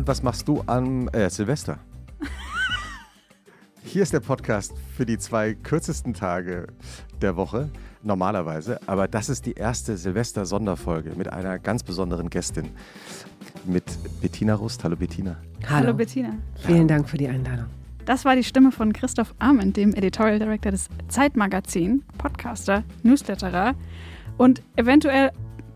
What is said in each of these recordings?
Und was machst du am äh, Silvester? Hier ist der Podcast für die zwei kürzesten Tage der Woche, normalerweise. Aber das ist die erste Silvester-Sonderfolge mit einer ganz besonderen Gästin. Mit Bettina Rust. Hallo Bettina. Hallo, Hallo Bettina. Vielen Dank für die Einladung. Das war die Stimme von Christoph Arment, dem Editorial Director des Zeitmagazin, Podcaster, Newsletterer und eventuell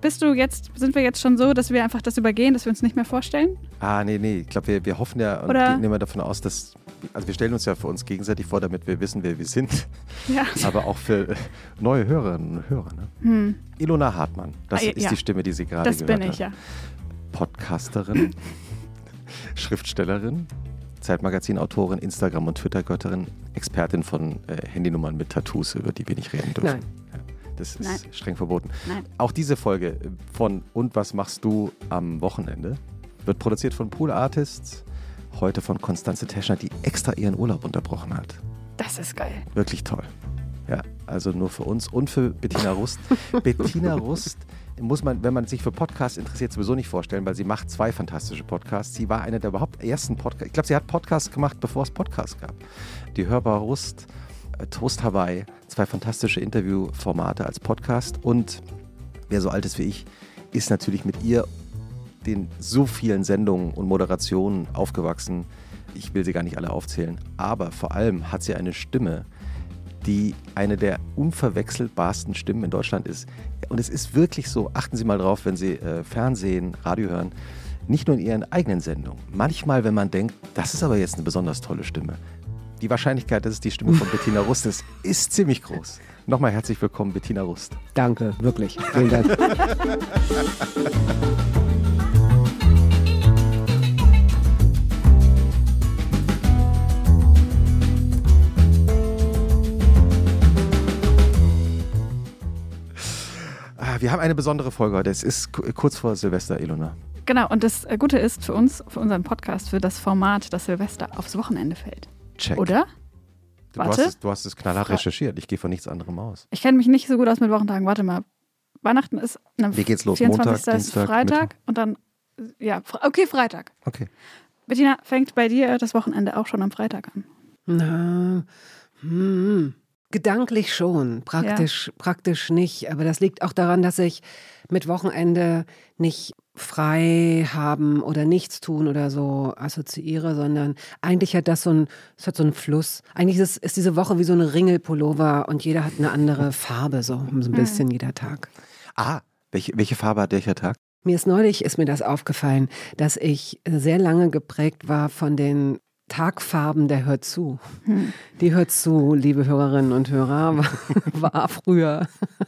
bist du jetzt, sind wir jetzt schon so, dass wir einfach das übergehen, dass wir uns nicht mehr vorstellen? Ah, nee, nee. Ich glaube, wir, wir hoffen ja und Oder? gehen immer davon aus, dass. Also, wir stellen uns ja für uns gegenseitig vor, damit wir wissen, wer wir sind. Ja. Aber auch für neue Hörerinnen und Hörer. Ne? Hm. Ilona Hartmann, das Ah, ist ja. die Stimme, die Sie gerade Das gehört bin ich, haben. ja. Podcasterin, Schriftstellerin, Zeitmagazin-Autorin, Instagram- und Twitter-Götterin, Expertin von äh, Handynummern mit Tattoos, über die wir nicht reden dürfen. Nein. Das ist Nein. streng verboten. Nein. Auch diese Folge von Und was machst du am Wochenende wird produziert von Pool Artists, heute von Konstanze Teschner, die extra ihren Urlaub unterbrochen hat. Das ist geil. Wirklich toll. Ja, also nur für uns und für Bettina Rust. Bettina Rust muss man, wenn man sich für Podcasts interessiert, sowieso nicht vorstellen, weil sie macht zwei fantastische Podcasts. Sie war eine der überhaupt ersten Podcasts. Ich glaube, sie hat Podcasts gemacht, bevor es Podcasts gab. Die Hörbar Rust, äh, Toast Hawaii, zwei fantastische Interviewformate als Podcast. Und wer so alt ist wie ich, ist natürlich mit ihr den so vielen Sendungen und Moderationen aufgewachsen. Ich will sie gar nicht alle aufzählen. Aber vor allem hat sie eine Stimme, die eine der unverwechselbarsten Stimmen in Deutschland ist. Und es ist wirklich so, achten Sie mal drauf, wenn Sie äh, Fernsehen, Radio hören, nicht nur in Ihren eigenen Sendungen. Manchmal, wenn man denkt, das ist aber jetzt eine besonders tolle Stimme. Die Wahrscheinlichkeit, dass es die Stimme von Bettina Rust ist, ist ziemlich groß. Nochmal herzlich willkommen, Bettina Rust. Danke, wirklich. Vielen Dank. Ah, wir haben eine besondere Folge heute. Es ist ku- kurz vor Silvester, Ilona. Genau, und das äh, Gute ist für uns, für unseren Podcast, für das Format, das Silvester aufs Wochenende fällt. Check. Oder? Du Warte. hast, es, du hast es knallhart Fra- recherchiert. Ich gehe von nichts anderem aus. Ich kenne mich nicht so gut aus mit Wochentagen. Warte mal. Weihnachten ist am Wie geht's los? 24. Montag, ist Dienstag, Freitag und dann, ja, okay, Freitag. Okay. Bettina, fängt bei dir das Wochenende auch schon am Freitag an? Na, hm, gedanklich schon, praktisch, praktisch nicht. Aber das liegt auch daran, dass ich mit Wochenende nicht frei haben oder nichts tun oder so assoziiere, sondern eigentlich hat das so ein, es hat so einen Fluss. Eigentlich ist, ist diese Woche wie so eine Ringelpullover und jeder hat eine andere Farbe, so so ein bisschen jeder Tag. Ah, welche, welche Farbe hat welcher Tag? Mir ist neulich ist mir das aufgefallen, dass ich sehr lange geprägt war von den Tagfarben der Hört zu. Die Hört zu, liebe Hörerinnen und Hörer, war, war früher.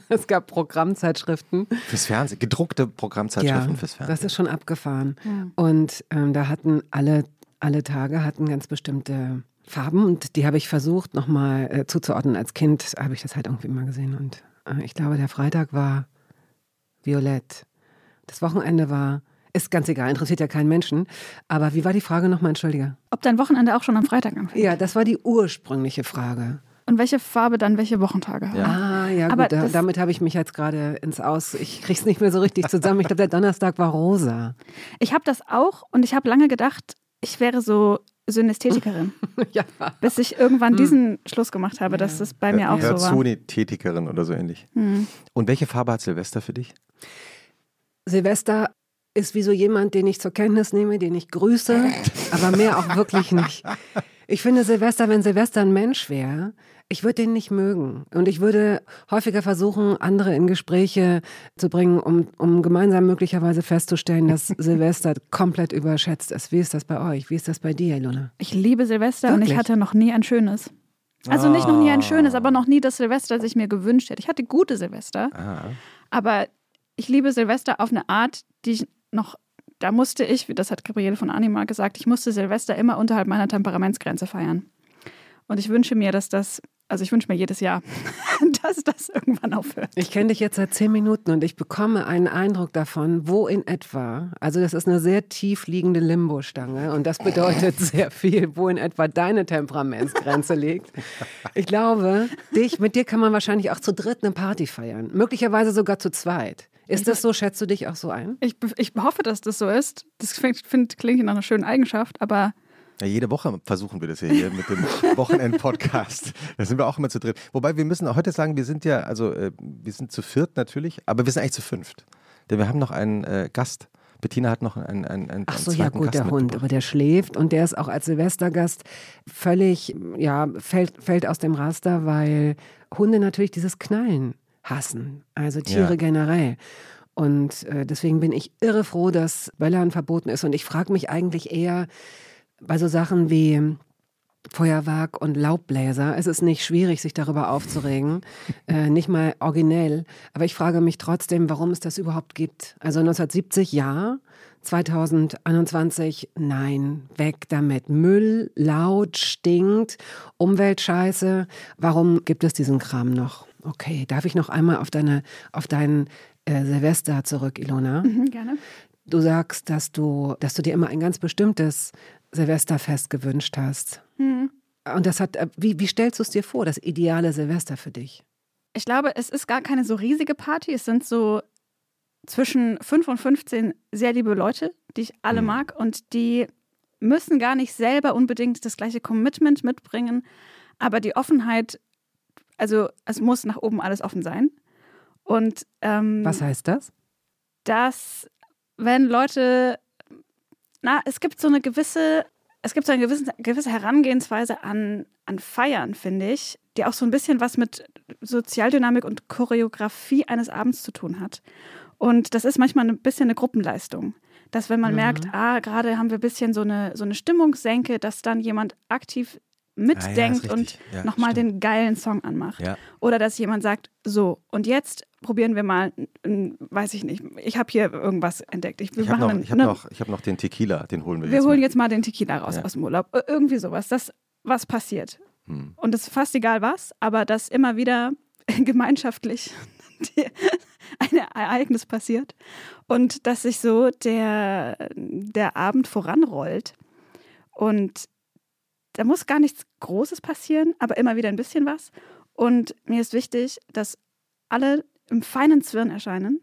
Es gab Programmzeitschriften. Fürs Fernsehen. Gedruckte Programmzeitschriften ja, fürs Fernsehen. das ist schon abgefahren. Ja. Und ähm, da hatten alle, alle Tage hatten ganz bestimmte Farben und die habe ich versucht nochmal äh, zuzuordnen. Als Kind habe ich das halt irgendwie mal gesehen und äh, ich glaube, der Freitag war violett. Das Wochenende war, ist ganz egal, interessiert ja keinen Menschen. Aber wie war die Frage nochmal, entschuldige? Ob dein Wochenende auch schon am Freitag anfängt? Ja, das war die ursprüngliche Frage. Und welche Farbe dann welche Wochentage haben? Ja. Ah, ja, Aber gut, da, damit habe ich mich jetzt gerade ins Aus. Ich krieg's nicht mehr so richtig zusammen. Ich glaube, der Donnerstag war rosa. Ich habe das auch und ich habe lange gedacht, ich wäre so Synästhetikerin, ja. bis ich irgendwann diesen Schluss gemacht habe, dass das bei mir auch Hört so war. die Tätikerin oder so ähnlich. Hm. Und welche Farbe hat Silvester für dich? Silvester ist wie so jemand, den ich zur Kenntnis nehme, den ich grüße, aber mehr auch wirklich nicht. Ich finde Silvester, wenn Silvester ein Mensch wäre, ich würde den nicht mögen. Und ich würde häufiger versuchen, andere in Gespräche zu bringen, um, um gemeinsam möglicherweise festzustellen, dass Silvester komplett überschätzt ist. Wie ist das bei euch? Wie ist das bei dir, Luna? Ich liebe Silvester und ich Wirklich? hatte noch nie ein schönes. Also nicht noch nie ein schönes, aber noch nie das Silvester, das ich mir gewünscht hätte. Ich hatte gute Silvester, Ah, aber ich liebe Silvester auf eine Art, die ich noch, da musste ich, das hat Gabriele von Anima gesagt, ich musste Silvester immer unterhalb meiner Temperamentsgrenze feiern. Und ich wünsche mir, dass das, also ich wünsche mir jedes Jahr, dass das irgendwann aufhört. Ich kenne dich jetzt seit zehn Minuten und ich bekomme einen Eindruck davon, wo in etwa, also das ist eine sehr tief liegende Limbo-Stange und das bedeutet sehr viel, wo in etwa deine Temperamentsgrenze liegt. Ich glaube, dich, mit dir kann man wahrscheinlich auch zu dritt eine Party feiern, möglicherweise sogar zu zweit. Ist das so? Schätzt du dich auch so ein? Ich, ich hoffe, dass das so ist. Das find, find, klingt nach einer schönen Eigenschaft, aber ja, jede Woche versuchen wir das ja hier mit dem Wochenend-Podcast. Da sind wir auch immer zu dritt. Wobei wir müssen auch heute sagen, wir sind ja, also äh, wir sind zu viert natürlich, aber wir sind eigentlich zu fünft. Denn wir haben noch einen äh, Gast. Bettina hat noch einen, einen, einen Ach so, ja gut, Gast der Hund, aber der schläft und der ist auch als Silvestergast völlig, ja, fällt, fällt aus dem Raster, weil Hunde natürlich dieses Knallen hassen, also Tiere ja. generell. Und äh, deswegen bin ich irre froh, dass Böllern verboten ist. Und ich frage mich eigentlich eher, bei so Sachen wie Feuerwerk und Laubbläser. Es ist nicht schwierig, sich darüber aufzuregen, äh, nicht mal originell. Aber ich frage mich trotzdem, warum es das überhaupt gibt. Also 1970 ja, 2021 nein, weg damit. Müll, laut, stinkt, Umweltscheiße. Warum gibt es diesen Kram noch? Okay, darf ich noch einmal auf deine, auf deinen äh, Silvester zurück, Ilona? Mhm, gerne. Du sagst, dass du, dass du dir immer ein ganz bestimmtes Silvesterfest gewünscht hast. Mhm. Und das hat, äh, wie, wie stellst du es dir vor, das ideale Silvester für dich? Ich glaube, es ist gar keine so riesige Party. Es sind so zwischen 5 und 15 sehr liebe Leute, die ich alle mhm. mag und die müssen gar nicht selber unbedingt das gleiche Commitment mitbringen, aber die Offenheit, also es muss nach oben alles offen sein. Und ähm, was heißt das? Dass wenn Leute na, es gibt so eine gewisse, es gibt so eine gewisse, gewisse Herangehensweise an, an Feiern, finde ich, die auch so ein bisschen was mit Sozialdynamik und Choreografie eines Abends zu tun hat. Und das ist manchmal ein bisschen eine Gruppenleistung. Dass wenn man mhm. merkt, ah, gerade haben wir ein bisschen so eine, so eine Stimmungssenke, dass dann jemand aktiv mitdenkt ah, ja, und ja, nochmal den geilen Song anmacht. Ja. Oder dass jemand sagt, so, und jetzt probieren wir mal, weiß ich nicht, ich habe hier irgendwas entdeckt. Ich, ich habe noch, hab ne, noch, hab noch den Tequila, den holen wir, wir jetzt. Wir holen mal. jetzt mal den Tequila raus aus dem Urlaub. Irgendwie sowas, das, was passiert. Hm. Und es ist fast egal was, aber dass immer wieder gemeinschaftlich ein Ereignis passiert und dass sich so der, der Abend voranrollt. Und da muss gar nichts Großes passieren, aber immer wieder ein bisschen was. Und mir ist wichtig, dass alle im feinen Zwirn erscheinen,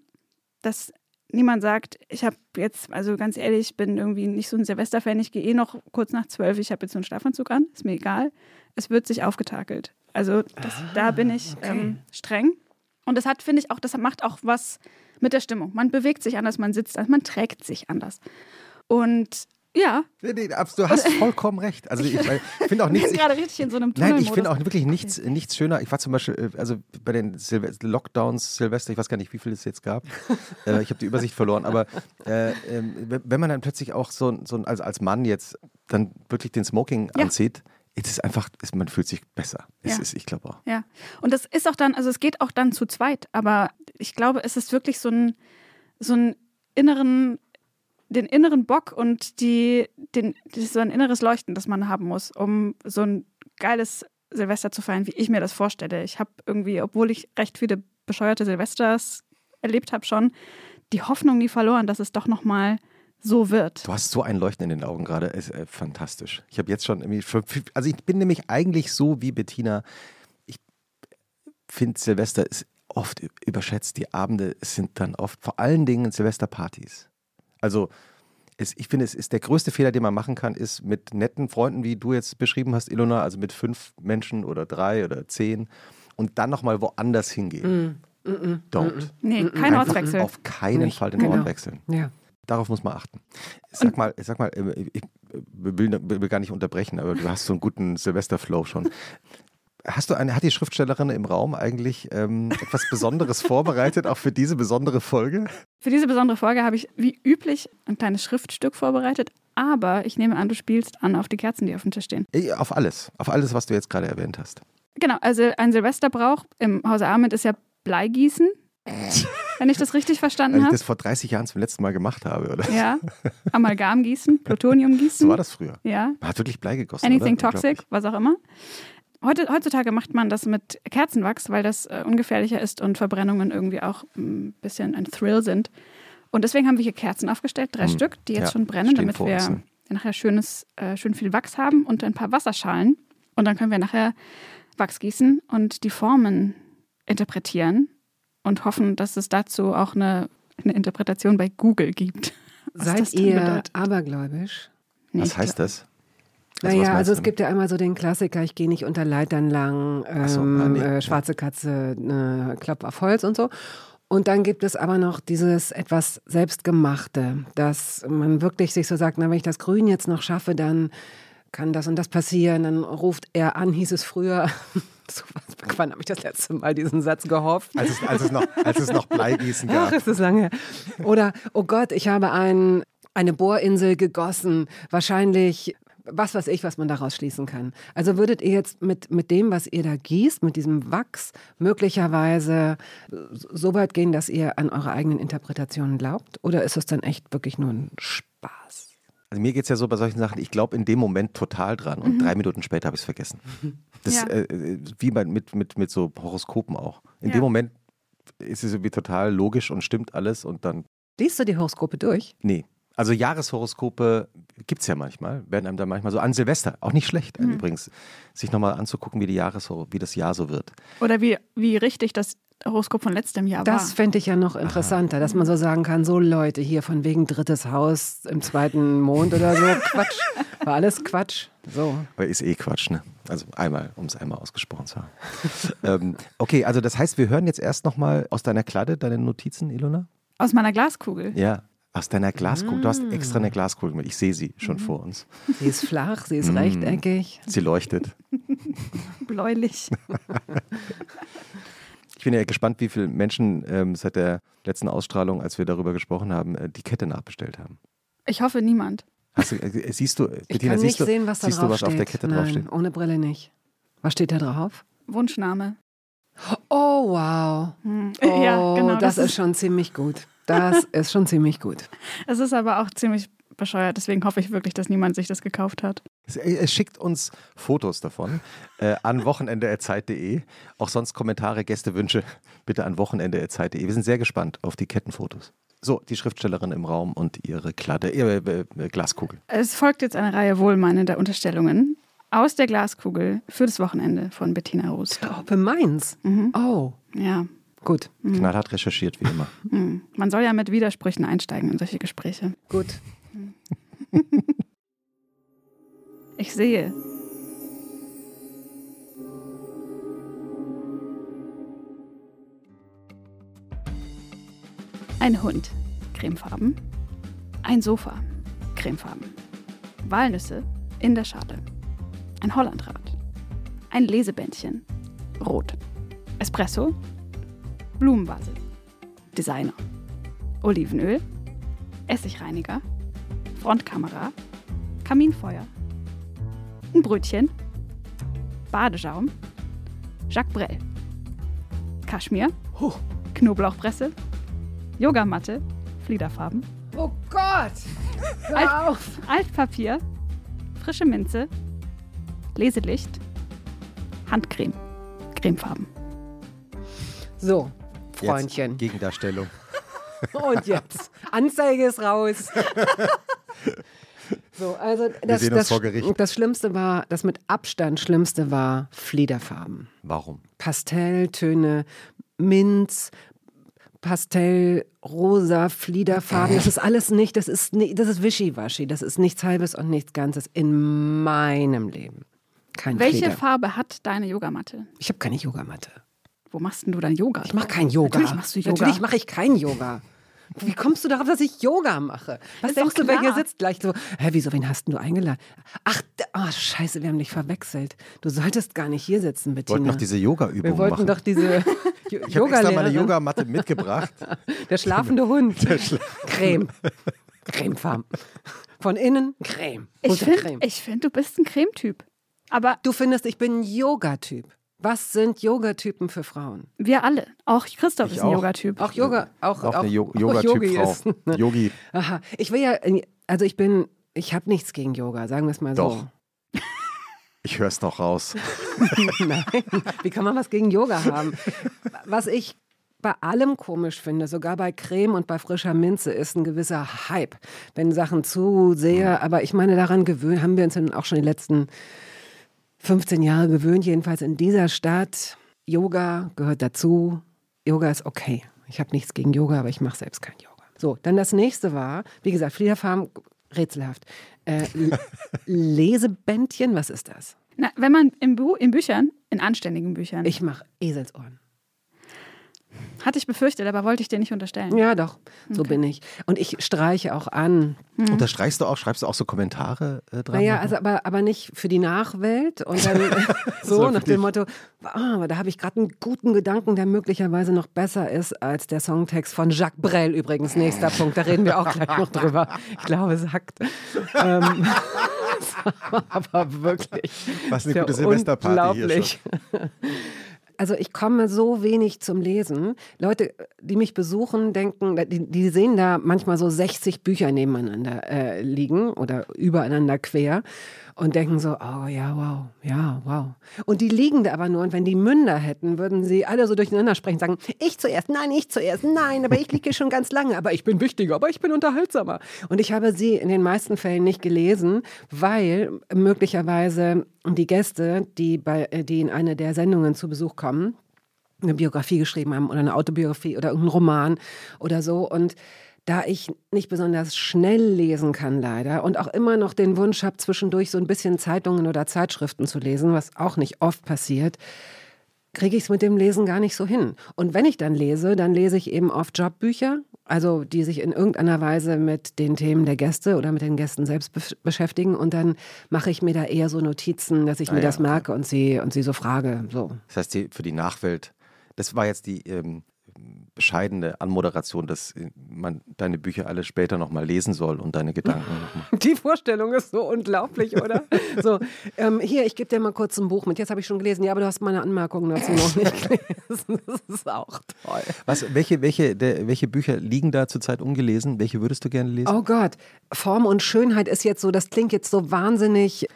dass niemand sagt, ich habe jetzt, also ganz ehrlich, ich bin irgendwie nicht so ein Silvesterfan, ich gehe eh noch kurz nach zwölf, ich habe jetzt so einen Schlafanzug an, ist mir egal. Es wird sich aufgetakelt. Also das, ah, da bin ich okay. ähm, streng. Und das hat, finde ich, auch, das macht auch was mit der Stimmung. Man bewegt sich anders, man sitzt anders, man trägt sich anders. Und ja. Nee, nee, du hast vollkommen recht. Also ich, ich finde auch nichts. Ich bin gerade richtig in so einem Nein, ich finde auch wirklich nichts, nichts schöner. Ich war zum Beispiel, äh, also bei den Silve Lockdowns, Silvester, ich weiß gar nicht, wie viel es jetzt gab. äh, ich habe die Übersicht verloren. Aber äh, äh, wenn man dann plötzlich auch so, so als, als Mann jetzt dann wirklich den Smoking ja. anzieht, es ist einfach, es, man fühlt sich besser. Es ja. ist, ich glaube auch. Ja. Und das ist auch dann, also es geht auch dann zu zweit, aber ich glaube, es ist wirklich so ein, so ein inneren den inneren Bock und die, den, so ein inneres Leuchten, das man haben muss, um so ein geiles Silvester zu feiern, wie ich mir das vorstelle. Ich habe irgendwie, obwohl ich recht viele bescheuerte Silvesters erlebt habe schon, die Hoffnung nie verloren, dass es doch nochmal so wird. Du hast so ein Leuchten in den Augen gerade, ist äh, fantastisch. Ich habe jetzt schon irgendwie, also ich bin nämlich eigentlich so wie Bettina. Ich finde Silvester ist oft überschätzt. Die Abende sind dann oft vor allen Dingen Silvesterpartys. Also es, ich finde, es ist der größte Fehler, den man machen kann, ist mit netten Freunden, wie du jetzt beschrieben hast, Ilona, also mit fünf Menschen oder drei oder zehn und dann nochmal woanders hingehen. Mm, mm, mm, Don't. Nee, kein Ortswechsel. Auf keinen Nicht. Fall den genau. Ort wechseln. Ja. Darauf muss man achten. Sag mal, sag mal, äh, ich will, will, gar nicht unterbrechen, aber du hast so einen guten Silvesterflow schon. Hast du eine, hat die Schriftstellerin im Raum eigentlich ähm, etwas Besonderes vorbereitet, auch für diese besondere Folge? Für diese besondere Folge habe ich wie üblich ein kleines Schriftstück vorbereitet, aber ich nehme an, du spielst an auf die Kerzen, die auf dem Tisch stehen. Auf alles, auf alles, was du jetzt gerade erwähnt hast. Genau, also ein Silvesterbrauch im Hause Arment ist ja Bleigießen. Wenn ich das richtig verstanden habe. Weil ich das vor 30 Jahren zum letzten Mal gemacht habe, oder? Ja. Amalgam gießen, Plutonium gießen. So war das früher. Ja. Man hat wirklich Blei gegossen. Anything oder? toxic, was auch immer. Heute, heutzutage macht man das mit Kerzenwachs, weil das äh, ungefährlicher ist und Verbrennungen irgendwie auch ein bisschen ein Thrill sind. Und deswegen haben wir hier Kerzen aufgestellt, drei hm. Stück, die jetzt ja, schon brennen, damit wir uns, nachher schönes, äh, schön viel Wachs haben und ein paar Wasserschalen. Und dann können wir nachher Wachs gießen und die Formen interpretieren und hoffen, dass es dazu auch eine eine Interpretation bei Google gibt. Seid ihr bedeutet. abergläubisch? Nee, Was heißt das? Naja, also du es gibt ja einmal so den Klassiker, ich gehe nicht unter Leitern lang, ähm, so, ah, nee, äh, schwarze Katze, äh, Klopp auf Holz und so. Und dann gibt es aber noch dieses etwas Selbstgemachte, dass man wirklich sich so sagt, na, wenn ich das Grün jetzt noch schaffe, dann kann das und das passieren. Dann ruft er an, hieß es früher. so was, wann habe ich das letzte Mal diesen Satz gehofft? Als es, als es, noch, als es noch Bleigießen Ach, gab. ist das lange. her. Oder, oh Gott, ich habe ein, eine Bohrinsel gegossen. Wahrscheinlich, was weiß ich, was man daraus schließen kann. Also würdet ihr jetzt mit, mit dem, was ihr da gießt, mit diesem Wachs, möglicherweise so weit gehen, dass ihr an eure eigenen Interpretationen glaubt? Oder ist es dann echt wirklich nur ein Spaß? Also mir geht es ja so bei solchen Sachen, ich glaube in dem Moment total dran und drei Minuten später habe ich es vergessen. Das Ja. äh, wie bei, mit, mit, mit so Horoskopen auch. In Ja. dem Moment ist es irgendwie total logisch und stimmt alles und dann, Liest du die Horoskope durch? nee. Also Jahreshoroskope gibt es ja manchmal, werden einem dann manchmal so an Silvester, auch nicht schlecht übrigens, sich nochmal anzugucken, wie, die wie das Jahr so wird. Oder wie, wie richtig das Horoskop von letztem Jahr Das war. fände ich ja noch interessanter, dass man so sagen kann, so Leute hier von wegen drittes Haus im zweiten Mond oder so, Quatsch, war alles Quatsch. So. Aber ist eh Quatsch, ne? Also einmal, um es einmal ausgesprochen zu haben. ähm, okay, also das heißt, wir hören jetzt erst nochmal aus deiner Kladde, deine Notizen, Ilona? Aus meiner Glaskugel. Ja, aus deiner Glaskugel. Du hast Mm. extra eine Glaskugel mit. Ich sehe sie schon vor uns. Sie ist flach, sie ist Mm. rechteckig. Sie leuchtet. Bläulich. Ich bin ja gespannt, wie viele Menschen ähm, seit der letzten Ausstrahlung, als wir darüber gesprochen haben, äh, die Kette nachbestellt haben. Ich hoffe niemand. Hast du, äh, siehst du, Ich Bettina, kann siehst nicht du, sehen, was da siehst du, was steht. auf der Kette Nein, draufsteht? ohne Brille nicht. Was steht da drauf? Wunschname. Oh, wow. Hm. Oh, ja, genau. das, ist schon ziemlich gut. Das ist schon ziemlich gut. Es ist aber auch ziemlich bescheuert. Deswegen hoffe ich wirklich, dass niemand sich das gekauft hat. Es, es schickt uns Fotos davon äh, an wochenende.zeit.de. Auch sonst Kommentare, Gästewünsche bitte an wochenende.zeit.de. Wir sind sehr gespannt auf die Kettenfotos. So, die Schriftstellerin im Raum und ihre Kladde, ihre äh, äh, Glaskugel. Es folgt jetzt eine Reihe wohlmeinender Unterstellungen aus der Glaskugel für das Wochenende von Bettina Rust. Oh, für meins. Oh, Ja, gut. Knallhart recherchiert, wie immer. hm. man soll ja mit Widersprüchen einsteigen in solche Gespräche. Gut. Ich sehe. Ein Hund, cremefarben. Ein Sofa, cremefarben. Walnüsse in der Schale. Ein Hollandrad. Ein Lesebändchen, rot. Espresso, Blumenvase. Designer. Olivenöl, Essigreiniger, Frontkamera, Kaminfeuer, ein Brötchen, Badeschaum, Jacques Brel, Kaschmir, Knoblauchpresse, Yogamatte, Fliederfarben, Oh Gott! Hör Alt- auf! Altpapier, frische Minze, Leselicht, Handcreme, Cremefarben. So, Freundchen. Jetzt Gegendarstellung. Und jetzt. Anzeige ist raus. So, also das, sehen uns das, vor Gericht. das Schlimmste war, das mit Abstand Schlimmste war Fliederfarben. Warum? Pastelltöne, Minz, Pastell, rosa, Fliederfarben. Das ist alles nicht, das ist, das ist Wischiwaschi. Das ist nichts Halbes und nichts Ganzes in meinem Leben. Kein Welche Flieder. Farbe hat deine Yogamatte? Ich habe keine Yogamatte. Wo machst denn du dann Yoga? Ich mache kein Yoga. Natürlich machst du Yoga. Natürlich mache ich kein Yoga. Wie kommst du darauf, dass ich Yoga mache? Was Ist denkst doch du, wer hier sitzt gleich so? Hä, wieso, wen hast denn du eingeladen? Ach, oh, scheiße, wir haben dich verwechselt. Du solltest gar nicht hier sitzen, Wir Bettina. wollten noch diese Yoga-Übung wir wollten machen. doch diese ich habe extra meine. Yogamatte mitgebracht. Der schlafende Hund. Creme. Cremefarben. Von innen Creme. Ich finde, find, du bist ein Cremetyp. Aber Du findest, ich bin ein Yoga-Typ. Was sind Yogatypen für Frauen? wir alle, auch Christoph Ich ist ein auch. Yogatyp. Auch Yoga, auch, Auch auch, eine Jo- auch Yogi Yoga-Typ-Frau. ist. ne? Yogi. Aha. Ich will ja, also ich bin, ich habe nichts gegen Yoga, sagen wir es mal Doch. so. Ich höre es doch raus. Nein, wie kann man was gegen Yoga haben? Was ich bei allem komisch finde, sogar bei Creme und bei frischer Minze, ist ein gewisser Hype. Wenn Sachen zu sehr, aber ich meine, daran gewöhnen, haben wir uns dann auch schon die letzten 15 Jahre gewöhnt, jedenfalls in dieser Stadt. Yoga gehört dazu. Yoga ist okay. Ich habe nichts gegen Yoga, aber ich mache selbst kein Yoga. So, dann das nächste war, wie gesagt, Fliederfarm, rätselhaft. Äh, Lesebändchen, was ist das? Na, wenn man in, Bu in Büchern, in anständigen Büchern, Ich mache Eselsohren. Hatte ich befürchtet, aber wollte ich dir nicht unterstellen. Ja, doch, so bin ich. Und ich streiche auch an. Unterstreichst du auch, schreibst du auch so Kommentare äh, dran? Naja, also aber, aber nicht für die Nachwelt und dann so, nach dich. dem Motto, aber da habe ich gerade einen guten Gedanken, der möglicherweise noch besser ist als der Songtext von Jacques Brel übrigens. Nächster Punkt, da reden wir auch gleich noch drüber. Ich glaube, es hackt. Ähm, aber wirklich. Was eine gute Silvesterparty hier unglaublich. Also ich komme so wenig zum Lesen. Leute, die mich besuchen, denken, die, die sehen da manchmal so 60 Bücher nebeneinander äh, liegen oder übereinander quer und denken so, oh ja, wow, ja, wow. Und die liegen da aber nur und wenn die Münder hätten, würden sie alle so durcheinander sprechen, sagen, ich zuerst, nein, ich zuerst, nein, aber ich liege hier schon ganz lange, aber ich bin wichtiger, aber ich bin unterhaltsamer. Und ich habe sie in den meisten Fällen nicht gelesen, weil möglicherweise die Gäste, die, bei, äh, die in eine der Sendungen zu Besuch kommen, eine Biografie geschrieben haben oder eine Autobiografie oder irgendeinen Roman oder so. Und da ich nicht besonders schnell lesen kann, leider, und auch immer noch den Wunsch habe, zwischendurch so ein bisschen Zeitungen oder Zeitschriften zu lesen, was auch nicht oft passiert, kriege ich es mit dem Lesen gar nicht so hin. Und wenn ich dann lese, dann lese ich eben oft Jobbücher, also die sich in irgendeiner Weise mit den Themen der Gäste oder mit den Gästen selbst besch- beschäftigen. Und dann mache ich mir da eher so Notizen, dass ich Ah mir ja, das merke und sie, und sie so frage. So. Das heißt, die, für die Nachwelt, das war jetzt die ähm, bescheidene Anmoderation, dass äh, man deine Bücher alle später nochmal lesen soll und deine Gedanken. Die Vorstellung ist so unglaublich, oder? so, ähm, hier, ich gebe dir mal kurz ein Buch mit. Jetzt habe ich schon gelesen. Ja, aber du hast meine Anmerkungen dazu noch nicht gelesen. Das ist auch toll. Was, welche, welche, der, welche Bücher liegen da zurzeit ungelesen? Welche würdest du gerne lesen? Oh Gott, Form und Schönheit ist jetzt so, das klingt jetzt so wahnsinnig.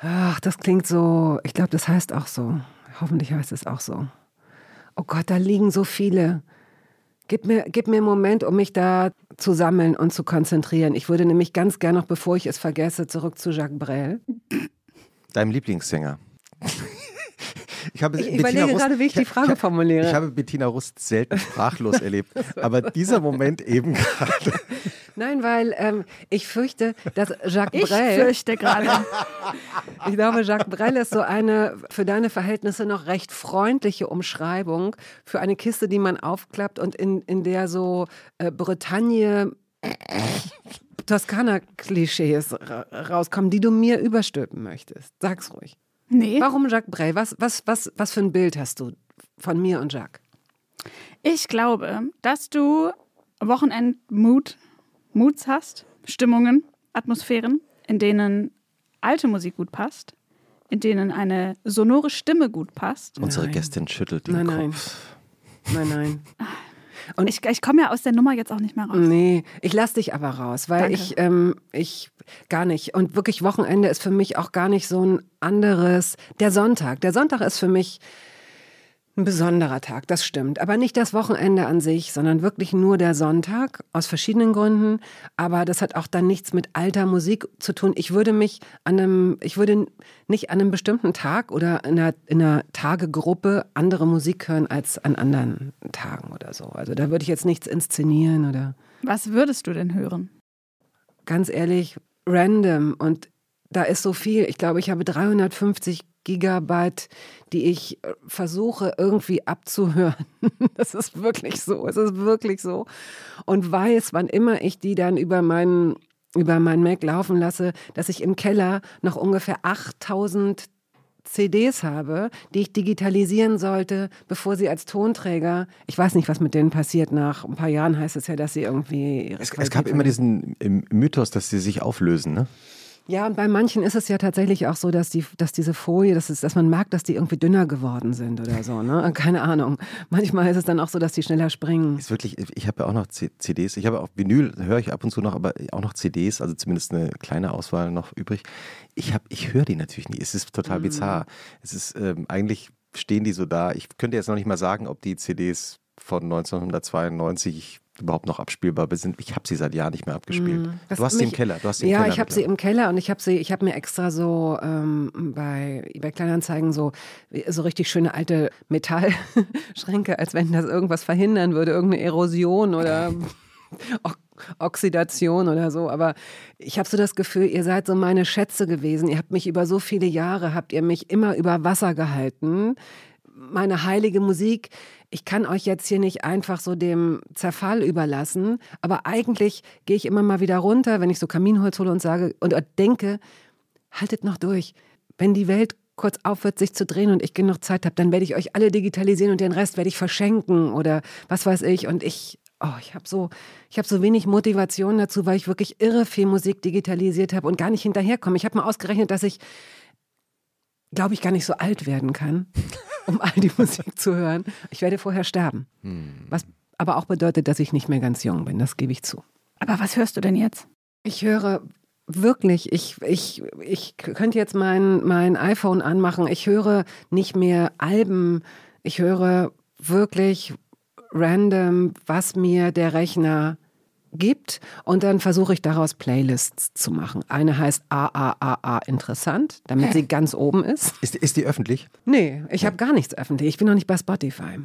Ach, das klingt so, ich glaube, das heißt auch so. Hoffentlich heißt es auch so. Oh Gott, da liegen so viele. Gib mir, gib mir einen Moment, um mich da zu sammeln und zu konzentrieren. Ich würde nämlich ganz gern noch, bevor ich es vergesse, zurück zu Jacques Brel. Deinem Lieblingssänger. Ich, habe Ich Bettina überlege Rust- gerade, wie ich die Frage ich, formuliere. Ich habe Bettina Rust selten sprachlos erlebt, aber dieser Moment eben gerade. Nein, weil ähm, ich fürchte, dass Jacques Ich Brel. fürchte gerade. Ich glaube, Jacques Brel ist so eine für deine Verhältnisse noch recht freundliche Umschreibung für eine Kiste, die man aufklappt und in, in der so äh, Bretagne Toskana-Klischees ra rauskommen, die du mir überstülpen möchtest. Sag's ruhig. Nee, Warum Jacques Brel? Was, was, was, was für ein Bild hast du von mir und Jacques? ich glaube, dass du Wochenend-Mood, Moods hast, Stimmungen, Atmosphären, in denen alte Musik gut passt, in denen eine sonore Stimme gut passt. Unsere Nein. Gästin schüttelt den Nein, nein. Kopf. Nein, nein. Ich, ich komme ja aus der Nummer jetzt auch nicht mehr raus. Nee, ich lass dich aber raus, weil Danke. ich, ähm, ich gar nicht. Und wirklich Wochenende ist für mich auch gar nicht so ein anderes. Der Sonntag. Der Sonntag ist für mich ein besonderer Tag, das stimmt. Aber nicht das Wochenende an sich, sondern wirklich nur der Sonntag aus verschiedenen Gründen. Aber das hat auch dann nichts mit alter Musik zu tun. Ich würde mich an einem, ich würde nicht an einem bestimmten Tag oder in einer, in einer Tagegruppe andere Musik hören als an anderen Tagen oder so. Also da würde ich jetzt nichts inszenieren oder Was würdest du denn hören? ganz ehrlich, random. Und da ist so viel. Ich glaube, ich habe 350 Gigabyte, die ich äh, versuche irgendwie abzuhören. Das ist wirklich so. Es ist wirklich so. Und weiß, wann immer ich die dann über meinen über meinen Mac laufen lasse, dass ich im Keller noch ungefähr 8000 CDs habe, die ich digitalisieren sollte, bevor sie als Tonträger, ich weiß nicht, was mit denen passiert, nach ein paar Jahren heißt es ja, dass sie irgendwie Es, es gab immer diesen Mythos, dass sie sich auflösen, ne? Ja, und bei manchen ist es ja tatsächlich auch so, dass, die, dass diese Folie, dass, es, dass man merkt, dass die irgendwie dünner geworden sind oder so. Ne? Keine Ahnung. Manchmal ist es dann auch so, dass die schneller springen. Ist wirklich, ich habe ja auch noch CDs, ich habe auch Vinyl, höre ich ab und zu noch, aber auch noch CDs, also zumindest eine kleine Auswahl noch übrig. Ich ich höre die natürlich nie. Es ist total bizarr. Es ist ähm, eigentlich stehen die so da. Ich könnte jetzt noch nicht mal sagen, ob die CDs von 1992 überhaupt noch abspielbar sind. Ich habe sie seit Jahren nicht mehr abgespielt. Mm, das du hast sie im mich- Keller. Du hast sie im ja, Keller ich habe sie im Keller und ich habe sie, ich habe mir extra so ähm, bei eBay Kleinanzeigen so so richtig schöne alte Metallschränke, als wenn das irgendwas verhindern würde, irgendeine Erosion oder Oxidation oder so. Aber ich habe so das Gefühl, ihr seid so meine Schätze gewesen. Ihr habt mich über so viele Jahre, habt ihr mich immer über Wasser gehalten. Meine heilige Musik, ich kann euch jetzt hier nicht einfach so dem Zerfall überlassen, aber eigentlich gehe ich immer mal wieder runter, wenn ich so Kaminholz hole und sage und denke, haltet noch durch. Wenn die Welt kurz aufhört, sich zu drehen und ich genug Zeit habe, dann werde ich euch alle digitalisieren und den Rest werde ich verschenken oder was weiß ich. Und ich, oh, ich habe so, ich habe so wenig Motivation dazu, weil ich wirklich irre viel Musik digitalisiert habe und gar nicht hinterherkomme. Ich habe mal ausgerechnet, dass ich, glaube ich, gar nicht so alt werden kann, um all die Musik zu hören. Ich werde vorher sterben. Was aber auch bedeutet, dass ich nicht mehr ganz jung bin, das gebe ich zu. Aber was hörst du denn jetzt? Ich höre wirklich, ich, ich, ich könnte jetzt mein, mein iPhone anmachen. Ich höre nicht mehr Alben. Ich höre wirklich random, was mir der Rechner gibt. Und dann versuche ich daraus Playlists zu machen. Eine heißt AAAA interessant, damit sie ganz oben ist. Ist, ist die öffentlich? Nee, ich habe gar nichts öffentlich. Ich bin noch nicht bei Spotify.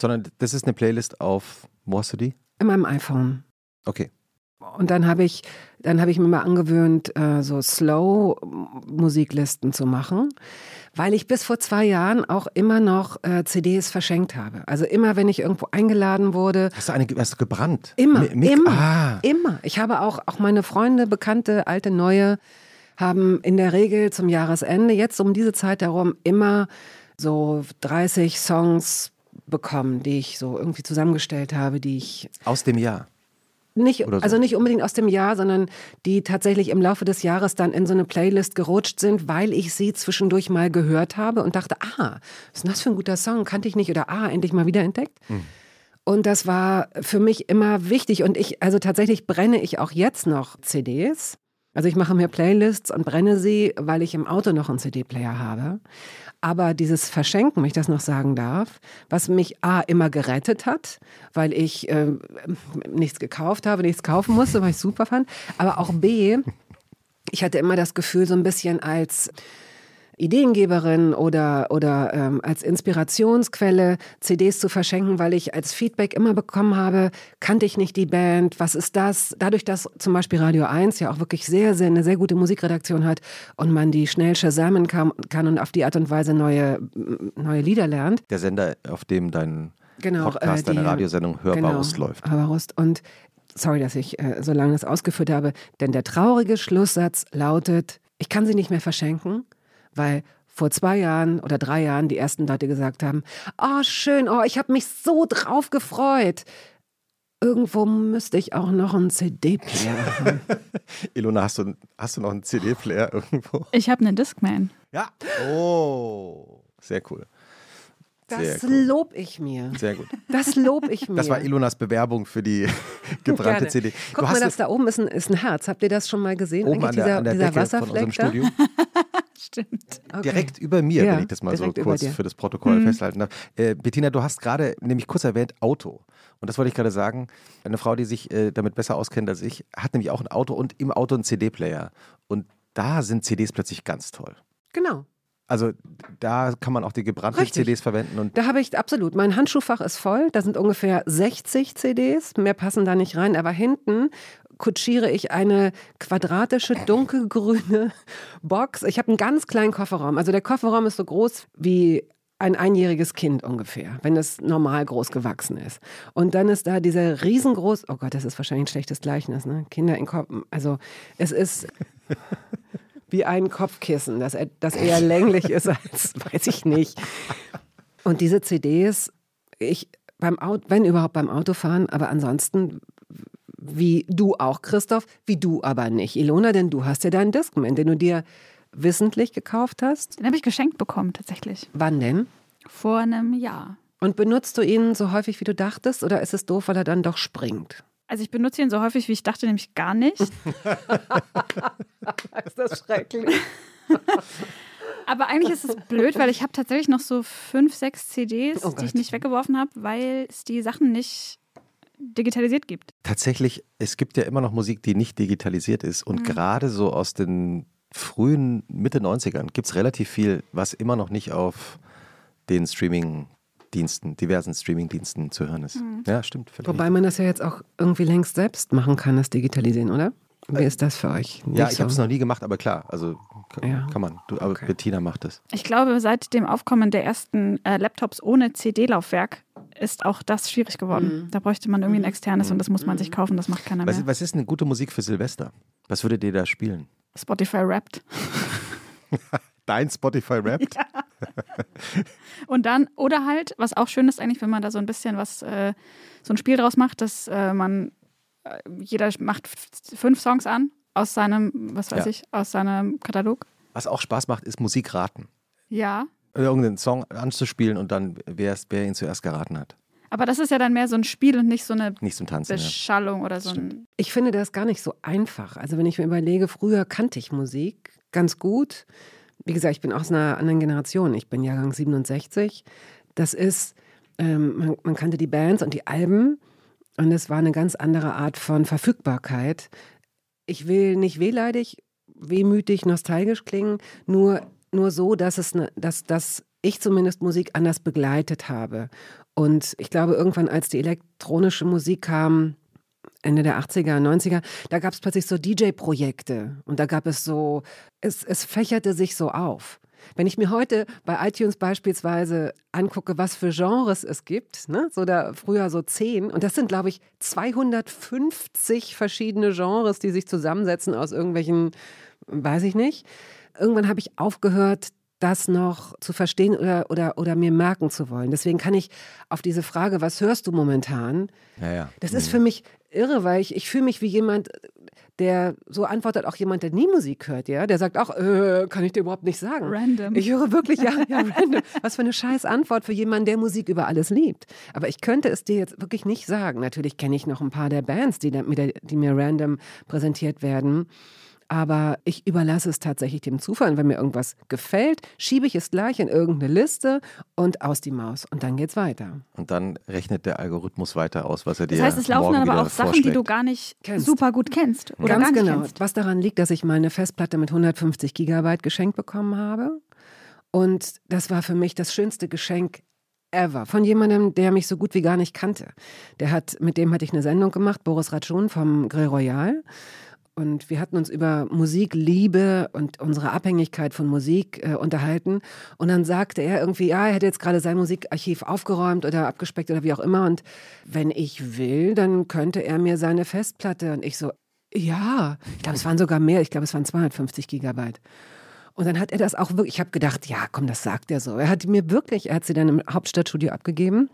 Sondern das ist eine Playlist auf, wo hast du die? In meinem iPhone. Okay. Und dann habe ich, dann habe ich mir mal angewöhnt, äh, so Slow-Musiklisten zu machen, weil ich bis vor zwei Jahren auch immer noch äh, CDs verschenkt habe. Also immer, wenn ich irgendwo eingeladen wurde, Hast du eine hast du gebrannt? immer, Mick- immer, Ah, immer. Ich habe auch, auch meine Freunde, Bekannte, alte, neue, haben in der Regel zum Jahresende, jetzt um diese Zeit herum, immer so 30 Songs bekommen, die ich so irgendwie zusammengestellt habe, die ich aus dem Jahr. Nicht, so. also nicht unbedingt aus dem Jahr, sondern die tatsächlich im Laufe des Jahres dann in so eine Playlist gerutscht sind, weil ich sie zwischendurch mal gehört habe und dachte, ah, was ist denn das für ein guter Song? Kannte ich nicht oder ah, endlich mal wieder entdeckt. Und das war für mich immer wichtig. Und ich, also tatsächlich brenne ich auch jetzt noch CDs. Also ich mache mir Playlists und brenne sie, weil ich im Auto noch einen CD-Player habe. Aber dieses Verschenken, wenn ich das noch sagen darf, was mich A immer gerettet hat, weil ich äh, nichts gekauft habe, nichts kaufen musste, was ich super fand. Aber auch B, ich hatte immer das Gefühl, so ein bisschen als Ideengeberin oder, oder ähm, als Inspirationsquelle CDs zu verschenken, weil ich als Feedback immer bekommen habe, kannte ich nicht die Band, was ist das? Dadurch, dass zum Beispiel Radio 1 ja auch wirklich sehr, sehr eine sehr gute Musikredaktion hat und man die schnell shazamen kann, kann und auf die Art und Weise neue, neue Lieder lernt. Der Sender, auf dem dein Genau, Podcast, äh, die- deine Radiosendung Hörbarust genau, läuft. Hörbarust. Und sorry, dass ich äh, so lange das ausgeführt habe, denn der traurige Schlusssatz lautet, ich kann sie nicht mehr verschenken, weil vor zwei Jahren oder drei Jahren die ersten Leute gesagt haben, oh schön, oh, ich habe mich so drauf gefreut. Irgendwo müsste ich auch noch einen CD-Player haben. Ilona, hast du, hast du noch einen CD-Player irgendwo? Ich habe einen Discman. Ja. Oh, sehr cool. Sehr Das cool. lob ich mir. Sehr gut. Das lob ich mir. Das war Ilonas Bewerbung für die gebrannte Gerne. CD. Guck mal, das da oben ist ein, ist ein Herz. Habt ihr das schon mal gesehen? oben an Eigentlich der, an der dieser, Decke dieser von unserem Wasserfleck da? Studio. Stimmt. Okay. Direkt über mir, Ja, wenn ich das mal so kurz für das Protokoll festhalten darf. Äh, Bettina, du hast gerade nämlich kurz erwähnt Auto. Und das wollte ich gerade sagen. Eine Frau, die sich äh, damit besser auskennt als ich, hat nämlich auch ein Auto und im Auto einen CD-Player. Und da sind CDs plötzlich ganz toll. Genau. Also da kann man auch die gebrannten Richtig. CDs verwenden und Da habe ich absolut. Mein Handschuhfach ist voll. Da sind ungefähr 60 CDs. Mehr passen da nicht rein. Aber hinten kutschiere ich eine quadratische, dunkelgrüne Box. Ich habe einen ganz kleinen Kofferraum. Also der Kofferraum ist so groß wie ein einjähriges Kind ungefähr, wenn es normal groß gewachsen ist. Und dann ist da dieser riesengroß, oh Gott, das ist wahrscheinlich ein schlechtes Gleichnis, ne? Kinder in Kopf, also es ist wie ein Kopfkissen, das, das eher länglich ist als, weiß ich nicht. Und diese CDs, ich beim Auto, wenn überhaupt beim Autofahren, aber ansonsten wie du auch, Christoph, wie du aber nicht. Ilona, denn du hast ja deinen Discman, den du dir wissentlich gekauft hast. Den habe ich geschenkt bekommen, tatsächlich. Wann denn? Vor einem Jahr. Und benutzt du ihn so häufig, wie du dachtest, oder ist es doof, weil er dann doch springt? Also ich benutze ihn so häufig, wie ich dachte, nämlich gar nicht. Ist das schrecklich? Aber eigentlich ist es blöd, weil ich habe tatsächlich noch so fünf, sechs CDs, Oh die ich nicht weggeworfen habe, weil es die Sachen nicht, digitalisiert gibt. Tatsächlich, es gibt ja immer noch Musik, die nicht digitalisiert ist. Und gerade so aus den frühen Mitte 90ern gibt es relativ viel, was immer noch nicht auf den Streaming-Diensten, diversen Streaming-Diensten zu hören ist. Ja, stimmt. völlig Wobei man das ja jetzt auch irgendwie längst selbst machen kann, das Digitalisieren, oder? Wie ist das für euch? Ja, Nicht ich habe es so? noch nie gemacht, aber klar, also kann, Ja. kann man. Du, aber Okay. Bettina macht es. Ich glaube, seit dem Aufkommen der ersten äh, Laptops ohne CD-Laufwerk ist auch das schwierig geworden. Da bräuchte man irgendwie ein externes und das muss man sich kaufen, das macht keiner Was, mehr. was ist eine gute Musik für Silvester? Was würdet ihr da spielen? Spotify rappt. Dein Spotify rappt? Und dann, oder halt, was auch schön ist eigentlich, wenn man da so ein bisschen was, äh, so ein Spiel draus macht, dass äh, man, äh, jeder macht fünf Songs an aus seinem, was weiß Ja. ich, aus seinem Katalog. Was auch Spaß macht, ist Musik raten. Ja. Irgendeinen Song anzuspielen und dann, wer, es- wer ihn zuerst geraten hat. Aber das ist ja dann mehr so ein Spiel und nicht so eine Nicht zum Tanzen. Ja. Beschallung oder so ein. Ich finde das gar nicht so einfach. Also wenn ich mir überlege, früher kannte ich Musik ganz gut. Wie gesagt, ich bin aus einer anderen Generation. Ich bin Jahrgang 67. Das ist, ähm, man, man kannte die Bands und die Alben und es war eine ganz andere Art von Verfügbarkeit. Ich will nicht wehleidig, wehmütig, nostalgisch klingen, nur, nur so, dass, es ne, dass, dass ich zumindest Musik anders begleitet habe. Und ich glaube, irgendwann, als die elektronische Musik kam, Ende der 80er, 90er, da gab es plötzlich so DJ-Projekte und da gab es so, es, es fächerte sich so auf. Wenn ich mir heute bei iTunes beispielsweise angucke, was für Genres es gibt, ne, so da früher so zehn, und das sind, glaube ich, 250 verschiedene Genres, die sich zusammensetzen aus irgendwelchen, weiß ich nicht. Irgendwann habe ich aufgehört, das noch zu verstehen oder, oder, oder mir merken zu wollen. Deswegen kann ich auf diese Frage, was hörst du momentan, Ja, ja. das ist für mich irre, weil ich, ich fühle mich wie jemand, der so antwortet auch jemand, der nie Musik hört, ja, der sagt auch, äh, kann ich dir überhaupt nicht sagen. Random. Ich höre wirklich, ja, ja, random. Was für eine scheiß Antwort für jemanden, der Musik über alles liebt. Aber ich könnte es dir jetzt wirklich nicht sagen. Natürlich kenne ich noch ein paar der Bands, die, die mir random präsentiert werden. Aber ich überlasse es tatsächlich dem Zufall. Und wenn mir irgendwas gefällt, schiebe ich es gleich in irgendeine Liste und aus die Maus. Und dann geht's weiter. Und dann rechnet der Algorithmus weiter aus, was er dir Das heißt, es laufen dann aber auch Sachen, die du vorschlägt. gar nicht Kennst. super gut kennst oder Ganz gar nicht genau. kennst. Was daran liegt, dass ich mal eine Festplatte mit 150 Gigabyte geschenkt bekommen habe. Und das war für mich das schönste Geschenk ever. Von jemandem, der mich so gut wie gar nicht kannte. Der hat, mit dem hatte ich eine Sendung gemacht, Boris Ratschun vom Grill Royal. Und wir hatten uns über Musik, Liebe und unsere Abhängigkeit von Musik äh, unterhalten. Und dann sagte er irgendwie, ja, er hätte jetzt gerade sein Musikarchiv aufgeräumt oder abgespeckt oder wie auch immer. Und wenn ich will, dann könnte er mir seine Festplatte. Und ich so, ja, ich glaube, es waren sogar mehr. Ich glaube, es waren 250 Gigabyte. Und dann hat er das auch wirklich, ich habe gedacht, ja, komm, das sagt er so. Er hat mir wirklich, er hat sie dann im Hauptstadtstudio abgegeben.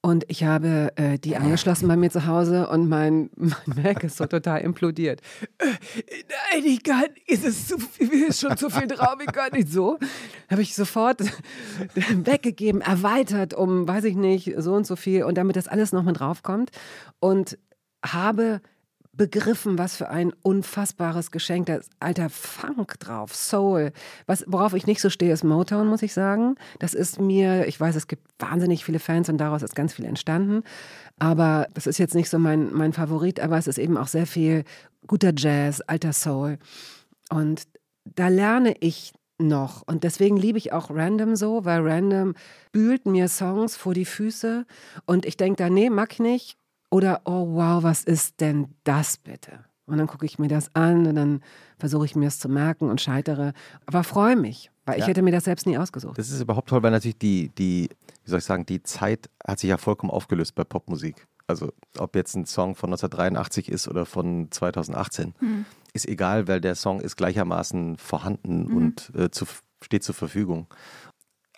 Und ich habe äh, die angeschlossen bei mir zu Hause und mein, mein Mac ist so total implodiert. Äh, nein, ich kann, ist es zu viel, ist schon zu viel drauf, ich kann nicht so. Habe ich sofort weggegeben, erweitert um, weiß ich nicht, so und so viel und damit das alles noch mit draufkommt. Und habe begriffen, was für ein unfassbares Geschenk. Da ist alter Funk drauf, Soul. Was, worauf ich nicht so stehe, ist Motown, muss ich sagen. Das ist mir, ich weiß, es gibt wahnsinnig viele Fans und daraus ist ganz viel entstanden. Aber das ist jetzt nicht so mein, mein Favorit, aber es ist eben auch sehr viel guter Jazz, alter Soul. Und da lerne ich noch. Und deswegen liebe ich auch Random so, weil Random bühlt mir Songs vor die Füße und ich denke da, nee, mag ich nicht. Oder, oh wow, was ist denn das bitte? Und dann gucke ich mir das an und dann versuche ich mir es zu merken und scheitere. Aber freue mich, weil ich Ja. hätte mir das selbst nie ausgesucht. Das ist überhaupt toll, weil natürlich die, die, wie soll ich sagen, die Zeit hat sich ja vollkommen aufgelöst bei Popmusik. Also ob jetzt ein Song von 1983 ist oder von 2018, ist egal, weil der Song ist gleichermaßen vorhanden und äh, zu, steht zur Verfügung.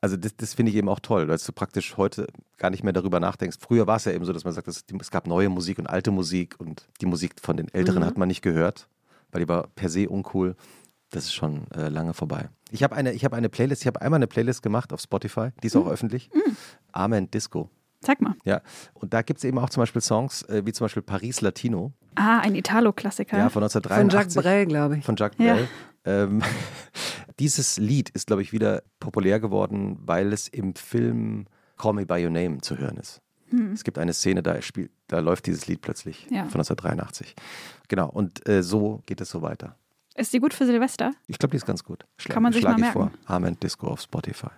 Also das, das finde ich eben auch toll, dass du praktisch heute gar nicht mehr darüber nachdenkst. Früher war es ja eben so, dass man sagt, es, es gab neue Musik und alte Musik und die Musik von den Älteren hat man nicht gehört, weil die war per se uncool. Das ist schon äh, lange vorbei. Ich habe eine, ich habe eine Playlist, ich habe einmal eine Playlist gemacht auf Spotify, die ist auch öffentlich. Amen Disco. Sag mal. Ja. Und da gibt es eben auch zum Beispiel Songs, äh, wie zum Beispiel Paris Latino, Ah, ein Italo-Klassiker. ja, von Von 1983. Jacques Brel, glaube ich. Von Jacques Ja. Brel. Ähm, dieses Lied ist, glaube ich, wieder populär geworden, weil es im Film Call Me By Your Name zu hören ist. Hm. Es gibt eine Szene, da, spielt, da läuft dieses Lied plötzlich Ja. von 1983. Genau, und äh, so geht es so weiter. Ist die gut für Silvester? Ich glaube, die ist ganz gut. Schla Kann man sich schlag mal ich vor. Amen Disco auf Spotify.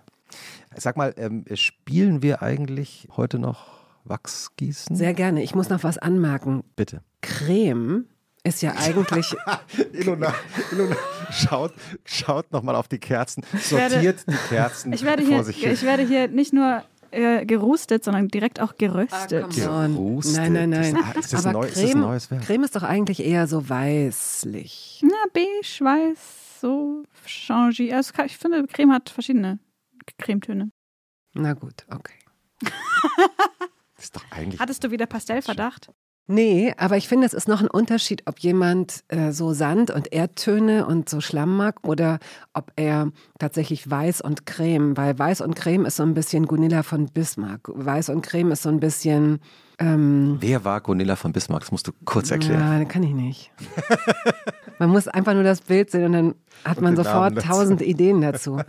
Sag mal, ähm, spielen wir eigentlich heute noch Wachsgießen? Sehr gerne. Ich muss noch was anmerken. Bitte. Creme ist ja eigentlich. Ilona, Ilona schaut, schaut nochmal auf die Kerzen, werde- sortiert die Kerzen Ich werde vor hier, sich hin. ich werde hier nicht nur äh, gerustet, sondern direkt auch geröstet. come on. Gerustet. Nein, nein, nein. Ist das, Aber neu, ist das ein Creme, neues Werk? Creme ist doch eigentlich eher so weißlich. Na, beige, weiß, so changy. Also, ich finde, Creme hat verschiedene Cremetöne. Na gut, okay. Ist doch eigentlich. Hattest du wieder Pastellverdacht? Nee, aber ich finde, es ist noch ein Unterschied, ob jemand äh, so Sand und Erdtöne und so Schlamm mag oder ob er tatsächlich Weiß und Creme, weil Weiß und Creme ist so ein bisschen Gunilla von Bismarck. Weiß und Creme ist so ein bisschen. Ähm, Wer war Gunilla von Bismarck? Das musst du kurz erklären. Ja, kann ich nicht. man muss einfach nur das Bild sehen und dann hat man den Namen sofort tausend Ideen dazu.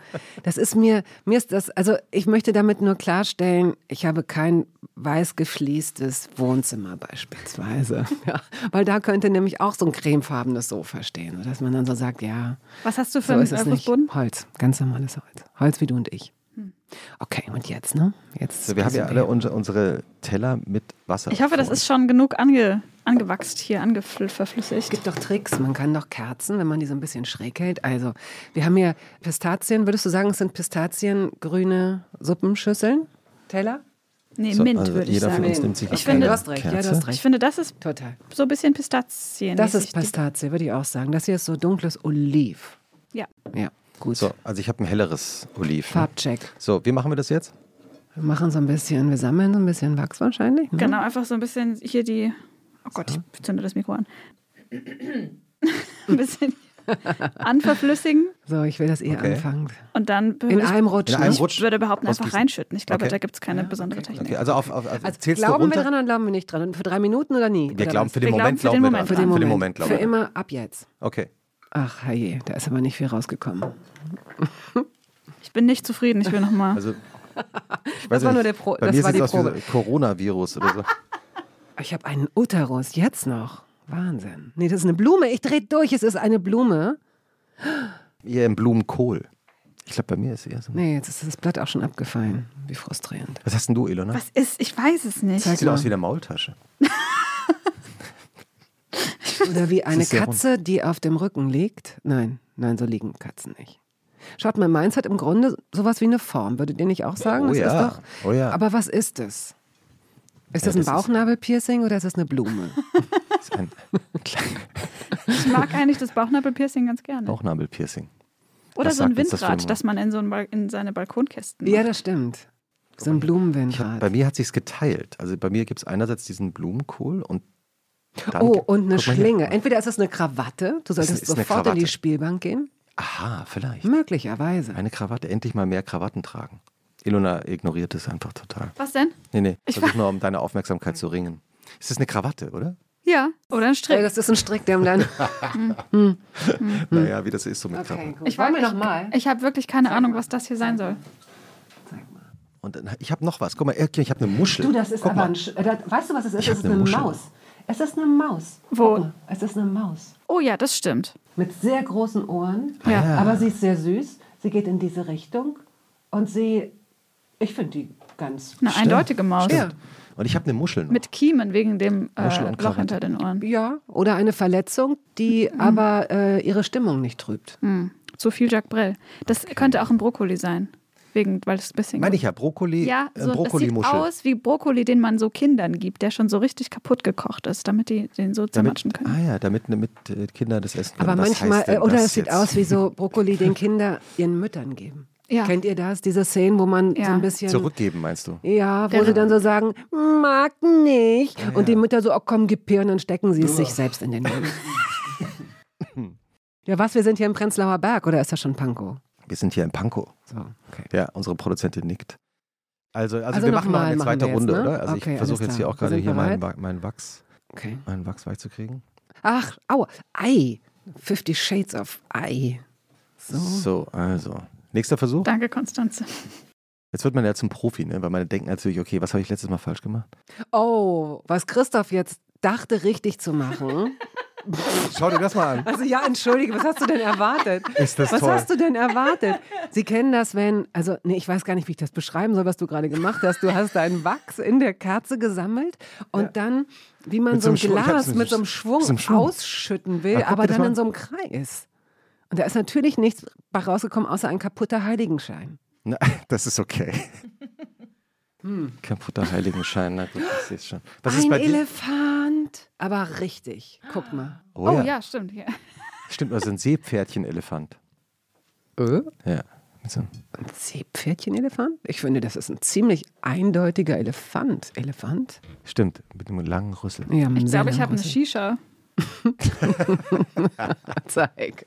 Das ist mir, mir ist das, also ich möchte damit nur klarstellen, ich habe kein weiß gefliestes Wohnzimmer beispielsweise. Ja, weil da könnte nämlich auch so ein cremefarbenes Sofa stehen, dass man dann so sagt, ja, Was hast du für so. Fußboden? Holz, ganz normales Holz. Holz wie du und ich. Okay, und jetzt, ne? Jetzt So, wir haben ja alle unsere, unsere Teller mit Wasser. Ich hoffe, das ist schon genug ange, angewachst hier, Es angeverflüssigt. gibt doch Tricks. Man kann doch Kerzen, wenn man die so ein bisschen schräg hält. Also, wir haben hier Pistazien. Würdest du sagen, es sind Pistaziengrüne Suppenschüsseln? Teller? Nee, So, Mint also würde ich jeder von sagen. uns nimmt sich Ich finde- du hast recht. Ja, du hast Ich recht. finde, das ist Total. so ein bisschen Pistazien. Das ist Pistazie, würde ich auch sagen. Das hier ist so dunkles Oliv. Ja. Ja, gut. So, also ich habe ein helleres Oliv. ne? Farbcheck. So, wie machen wir das jetzt? Wir machen so ein bisschen, wir sammeln so ein bisschen Wachs wahrscheinlich. Ne? Genau, einfach so ein bisschen hier die. Oh Gott, ich zünde das Mikro an. ein bisschen anverflüssigen So, ich will, dass ihr Okay. anfangt. und dann In einem Rutsch. In einem ne? Rutsch. ich würde behaupten, einfach reinschütten. Ich glaube, Okay. da gibt es keine besondere Technik. Okay, also auf, auf, Also, zählst du glauben wir dran oder glauben wir nicht dran? Und für drei Minuten oder nie? wir oder glauben für den Wir Moment, glauben für den glauben wir Moment dran. Für den Für den Moment. Glauben Für wir immer ab jetzt. Okay. Ach, herrje, da ist aber nicht viel rausgekommen. Ich bin nicht zufrieden, ich will nochmal. Also, ich weiß war nicht, nur der Pro- bei das mir war die es aus wie Probe. so Coronavirus oder so. Ich habe einen Uterus, jetzt noch. Wahnsinn. Nee, das ist eine Blume. Ich drehe durch, es ist eine Blume. Eher im Blumenkohl. Ich glaube, bei mir ist eher so. Nee, jetzt ist das Blatt auch schon abgefallen. Wie frustrierend. Was hast denn du, Ilona? Was ist? Ich weiß es nicht. Zeig Sieht mal. aus wie eine Maultasche. Oder wie eine Katze, die auf dem Rücken liegt. Nein, nein, so liegen Katzen nicht. Schaut mal, meins hat im Grunde sowas wie eine Form. Würdet ihr nicht auch sagen? Oh Das ja. Ist doch, Oh ja. Aber was ist es? Ist Ja, das ein das Bauchnabelpiercing oder ist das eine Blume? Das ein Ich mag eigentlich das Bauchnabelpiercing ganz gerne. Bauchnabelpiercing. Oder Was so ein das Windrad, ein- das man in so ein Bal in seine Balkonkästen ja, macht. das stimmt. So ein Ich hab, Blumenwindrad. bei mir hat sich's geteilt. Also bei mir gibt es einerseits diesen Blumenkohl und dann Oh, und eine mal. Schlinge. Entweder ist es eine Krawatte, du solltest ist eine sofort in die. Spielbank gehen. Aha, vielleicht. Möglicherweise. Eine Krawatte, endlich mal mehr Krawatten tragen. Ilona ignoriert es einfach total. Was denn? Nee, nee, Ich versuch nur um deine Aufmerksamkeit zu ringen. Ist das eine Krawatte, oder? Ja, oder ein Strick. Das ist ein Strick, der um dann. Naja, wie das ist so mit Okay, Krawatten. gut. Ich Wollen weiß wir noch mal? Ich habe wirklich keine Ahnung, was das hier sein soll. Zeig mal. Und ich habe noch was. Guck mal, ich habe eine Muschel. Du, das ist Guck aber mal. ein. Sch- äh, das- Weißt du, was es ist? Ich hab ist eine eine Muschel. Maus. Es ist eine Maus. Wo? Es ist eine Maus. Oh ja, das stimmt. Mit sehr großen Ohren. Ja. Ah. Aber sie ist sehr süß. Sie geht in diese Richtung. Und sie. Ich finde die ganz. Eine eindeutige Maus. Ja. Und ich habe eine Muschel noch. Mit Kiemen wegen dem äh, Loch hinter den Ohren. Ja, oder eine Verletzung, die aber äh, ihre Stimmung nicht trübt. Hm. Zu viel Jacques Brel. Das könnte auch ein Brokkoli sein. Wegen, weil es ein bisschen. Meine ich ja, Brokkoli, ja, äh, so, das sieht Brokkolimuschel. aus wie Brokkoli, den man so Kindern gibt, der schon so richtig kaputt gekocht ist, damit die den so damit, zermatschen können. ah ja, damit, damit äh, Kinder das essen können. Aber Was manchmal, heißt denn äh, oder das es sieht jetzt? aus wie so Brokkoli, den Kinder ihren Müttern geben. Ja. Kennt ihr das? Diese Szenen, wo man so Ja. ein bisschen. Zurückgeben, meinst du? Ja, wo Genau. sie dann so sagen, mag nicht. Ja, Und die ja. Mütter so, oh komm, gib her, und dann stecken sie es sich selbst in den Mund. ja, was, wir sind hier im Prenzlauer Berg, oder ist das schon Pankow? Wir sind hier in Pankow. So, okay. Ja, unsere Produzentin nickt. Also, also, Also wir machen noch mal eine zweite jetzt, Runde, ne? oder? Also Okay, ich versuche jetzt hier auch gerade hier meinen, meinen Wachs, okay. meinen Wachs weich zu kriegen. Ach, aua, Ei. Fifty Shades of Ei. So. So, also. Nächster Versuch. Danke, Konstanze. Jetzt wird man ja zum Profi, ne? weil man denkt natürlich, okay, was habe ich letztes Mal falsch gemacht? Oh, was Christoph jetzt dachte, richtig zu machen. Schau dir das mal an. Also ja, entschuldige, was hast du denn erwartet? Ist das was toll. hast du denn erwartet? Sie kennen das, wenn, also nee, ich weiß gar nicht, wie ich das beschreiben soll, was du gerade gemacht hast. Du hast deinen Wachs in der Kerze gesammelt und dann, wie man Mit so ein so Glas mit so einem Schwung, so einem Schwung. ausschütten will, guck aber dann mal in so einem Kreis. Und da ist natürlich nichts rausgekommen, außer ein kaputter Heiligenschein. Na, das ist okay. Hm. Kaputter Heiligenschein, na gut, ich sehe es schon. Was ein ist bei dir? Elefant, aber richtig. Guck mal. Oh, Oh, ja. ja. stimmt. Ja. Stimmt, also ein Seepferdchen-Elefant. Äh? Ja. So- Ein Seepferdchen-Elefant? Ich finde, das ist ein ziemlich eindeutiger Elefant. Elefant? Stimmt, mit einem langen Rüssel. Ja, Ich glaube, ich habe eine Shisha. Zeig.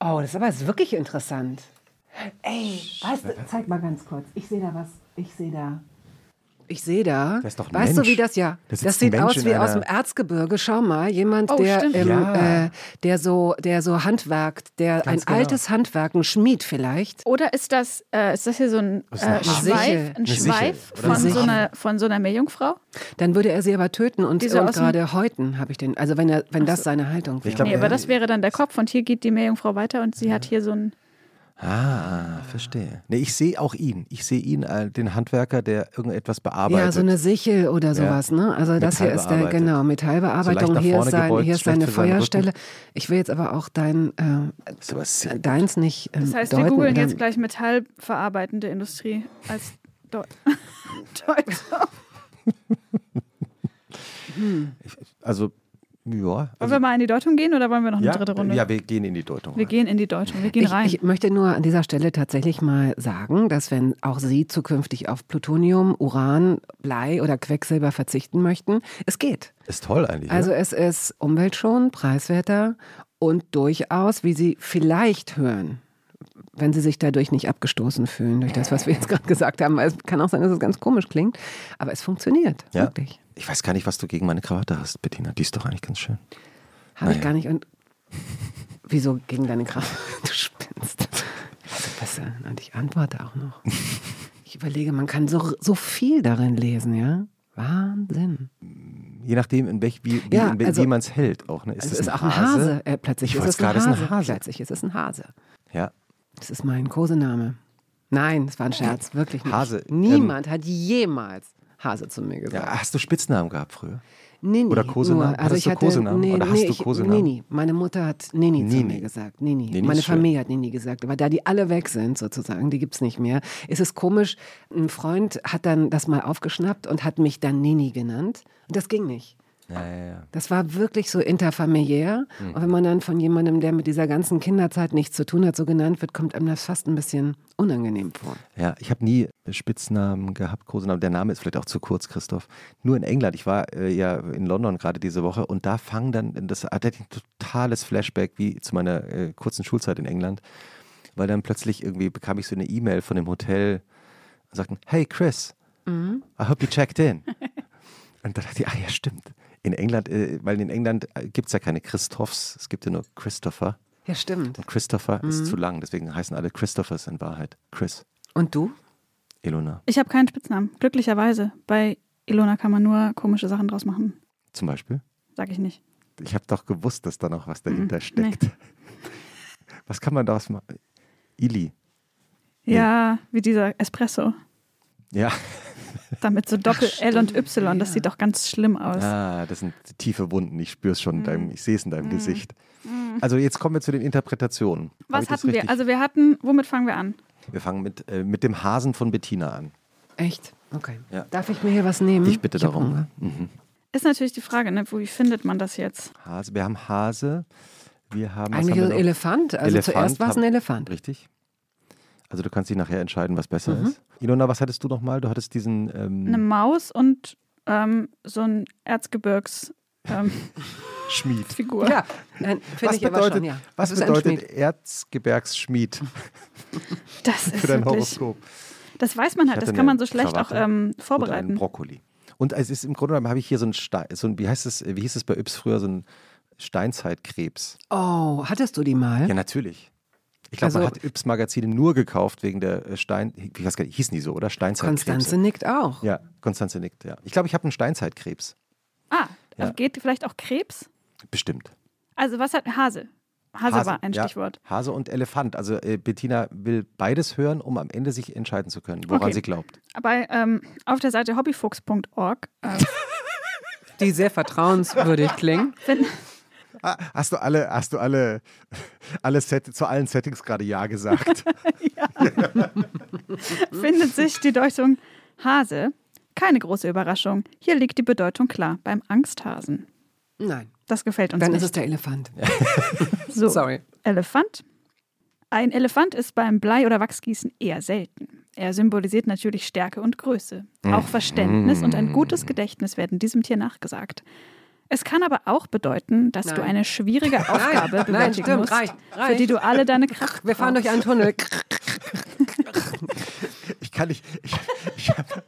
Oh, das ist aber jetzt wirklich interessant. Ey, weißt du, zeig mal ganz kurz. Ich sehe da was. Ich sehe da. Ich sehe da. Das ist doch ein weißt Mensch. du, wie das ja? Da Das sitzt sieht aus wie aus dem Erzgebirge. Schau mal, jemand, Oh, der, im, Ja. äh, der so, der so handwerkt, der Ganz ein genau. altes Handwerk, ein Schmied vielleicht. Oder ist das, äh, ist das hier so ein, Das äh, Sichel. Schweif, ein Schweif von, so einer, von so einer Meerjungfrau? Dann würde er sie aber töten und, so und gerade häuten, habe ich den. Also wenn er, wenn das seine Haltung wäre. glaub, Nee, Ja, aber äh, das wäre dann der Kopf und hier geht die Meerjungfrau weiter und sie hat hier so ein. Ah, verstehe. Nee, ich sehe auch ihn. Ich sehe ihn, äh, den Handwerker, der irgendetwas bearbeitet. Ja, so eine Sichel oder sowas, ne? Also das hier ist der, genau, Metallbearbeitung. nach hier, ist sein, gebeugt, hier ist seine Feuerstelle. Rücken. Ich will jetzt aber auch dein, äh, deins nicht ähm, Das heißt, deuten. wir googeln jetzt gleich metallverarbeitende Industrie als Deu Deuter. Also, ja. Wollen Also, wir mal in die Deutung gehen oder wollen wir noch eine ja, dritte Runde? ja, wir gehen in die Deutung. wir rein. gehen in die Deutung. Wir gehen Ich, rein. ich möchte nur an dieser Stelle tatsächlich mal sagen, dass wenn auch Sie zukünftig auf Plutonium, Uran, Blei oder Quecksilber verzichten möchten, es geht. Ist toll eigentlich. Also ja? es ist umweltschonend, preiswerter und durchaus, wie Sie vielleicht hören, wenn Sie sich dadurch nicht abgestoßen fühlen, durch das, was wir jetzt gerade gesagt haben. Es kann auch sein, dass es ganz komisch klingt, aber es funktioniert, Ja. wirklich. Ich weiß gar nicht, was du gegen meine Krawatte hast, Bettina. Die ist doch eigentlich ganz schön. Habe ich Naja. gar nicht. Und wieso gegen deine Kraft? Du spinnst. Also besser. Und ich antworte auch noch. Ich überlege, man kann so, so viel darin lesen, ja? Wahnsinn. Je nachdem, in welch, wie, wie, Ja, also- wie man es hält. Auch, ne? Ist Es das ist ein auch ein Hase. Äh, plötzlich Ich ist es ein es Hase. ein Hase. Plötzlich ist es ein Hase. Ja. Das ist mein Kosename. Nein, es war ein Scherz, wirklich nicht. Hase, Niemand hat jemals Hase zu mir gesagt. ja. Hast du Spitznamen gehabt früher? Nini. Oder Kosenamen? Nur. Also Hattest ich du hatte, Kosenamen? Nee, Oder hast nee, du Kosenamen? Nini. Meine Mutter hat Nini, zu Nini. mir gesagt. Nini. Nini Meine ist schön. Familie hat Nini gesagt. Aber da die alle weg sind, sozusagen, die gibt es nicht mehr, ist es komisch. Ein Freund hat dann das mal aufgeschnappt und hat mich dann Nini genannt. Und das ging nicht. Ja, ja, ja. Das war wirklich so interfamiliär. Hm. Und wenn man dann von jemandem, der mit dieser ganzen Kinderzeit nichts zu tun hat, so genannt wird, kommt einem das fast ein bisschen unangenehm vor. Ja, ich habe nie Spitznamen gehabt, Kosenamen. Der Name ist vielleicht auch zu kurz, Christoph. Nur in England. Ich war äh, ja in London gerade diese Woche und da fangen dann, das hatte ein totales Flashback wie zu meiner äh, kurzen Schulzeit in England, weil dann plötzlich irgendwie bekam ich so eine E-Mail von dem Hotel und sagten, hey Chris, I hope you checked in. und da dachte ich, ah ja, stimmt. In England, äh, weil in England gibt es ja keine Christophs, es gibt ja nur Christopher. Ja, stimmt. Und Christopher ist zu lang, deswegen heißen alle Christophers in Wahrheit. Chris, Und du? Ilona Ich habe keinen Spitznamen. Glücklicherweise. Bei Ilona kann man nur komische Sachen draus machen. zum Beispiel. Sag ich nicht. Ich habe doch gewusst, dass da noch was dahinter Mhm, steckt. Was kann man daraus machen? Ili. Nee. Ja, wie dieser Espresso. Ja. Damit so Doppel-L und Y. Das sieht doch ganz schlimm aus. Ah, das sind tiefe Wunden. Ich spüre es schon, in Mhm. deinem, ich sehe es in deinem Gesicht. Also jetzt kommen wir zu den Interpretationen. Was ich hatten wir? Also wir hatten, womit fangen wir an? wir fangen mit, äh, mit dem Hasen von Bettina an. Echt? Okay. Ja. Darf ich mir hier was nehmen? Ich bitte hab darum. Mhm. Ist natürlich die Frage, ne? wie findet man das jetzt? Hase. Wir haben Hase. Wir haben. Eigentlich haben wir ein? Elefant. Also Elefant zuerst war es ein Elefant. Richtig. Also du kannst dich nachher entscheiden, was besser Mhm. ist. Ilona, was hattest du nochmal? Du hattest diesen. Eine Ähm, Maus und ähm, so ein Erzgebirgsfigur. Ähm, Schmied. Figur. Ja, nein, finde Was ich aber bedeutet, schon, ja. was bedeutet Schmied. Erzgebirgsschmied Das ist für dein wirklich, Horoskop? das weiß man halt, das kann man eine so schlecht auch Krawatte ähm, Und einen vorbereiten. Brokkoli. Und es ist im Grunde genommen habe ich hier so ein, Stein, so ein wie heißt es, wie hieß es bei Yps früher, so ein Steinzeitkrebs. Oh, hattest du die mal? Ja, natürlich. Ich glaube, man Also- hat Yps Magazine nur gekauft wegen der äh, Stein, ich weiß gar nicht, hießen die so, oder? Steinzeitkrebse. Konstanze nickt auch. Ja, Konstanze nickt, ja. Ich glaube, ich habe einen Steinzeitkrebs. Ah, Ja. geht vielleicht auch Krebs? Bestimmt. Also was hat Hase? Hase, war ein ja. Stichwort. Hase und Elefant. Also äh, Bettina will beides hören, um am Ende sich entscheiden zu können, woran Okay. sie glaubt. Bei, ähm, auf der Seite hobbyfuchs.org äh, Die sehr vertrauenswürdig klingen. Ah, hast du alle, hast du alle, alle Set, zu allen Settings gerade Ja gesagt? findet sich die Deutung Hase. Keine große Überraschung. Hier liegt die Bedeutung klar beim Angsthasen. Nein, Das gefällt uns dann nicht. ist es der Elefant. so, Sorry. Elefant. Ein Elefant ist beim Blei- oder Wachsgießen eher selten. Er symbolisiert natürlich Stärke und Größe. Auch Verständnis und ein gutes Gedächtnis werden diesem Tier nachgesagt. Es kann aber auch bedeuten, dass du Nein. eine schwierige Aufgabe nein, bewältigen stimmt, musst, reicht, für reicht. die du alle deine Kraft Wir fahren durch einen Tunnel. Ich kann nicht. Ich, ich habe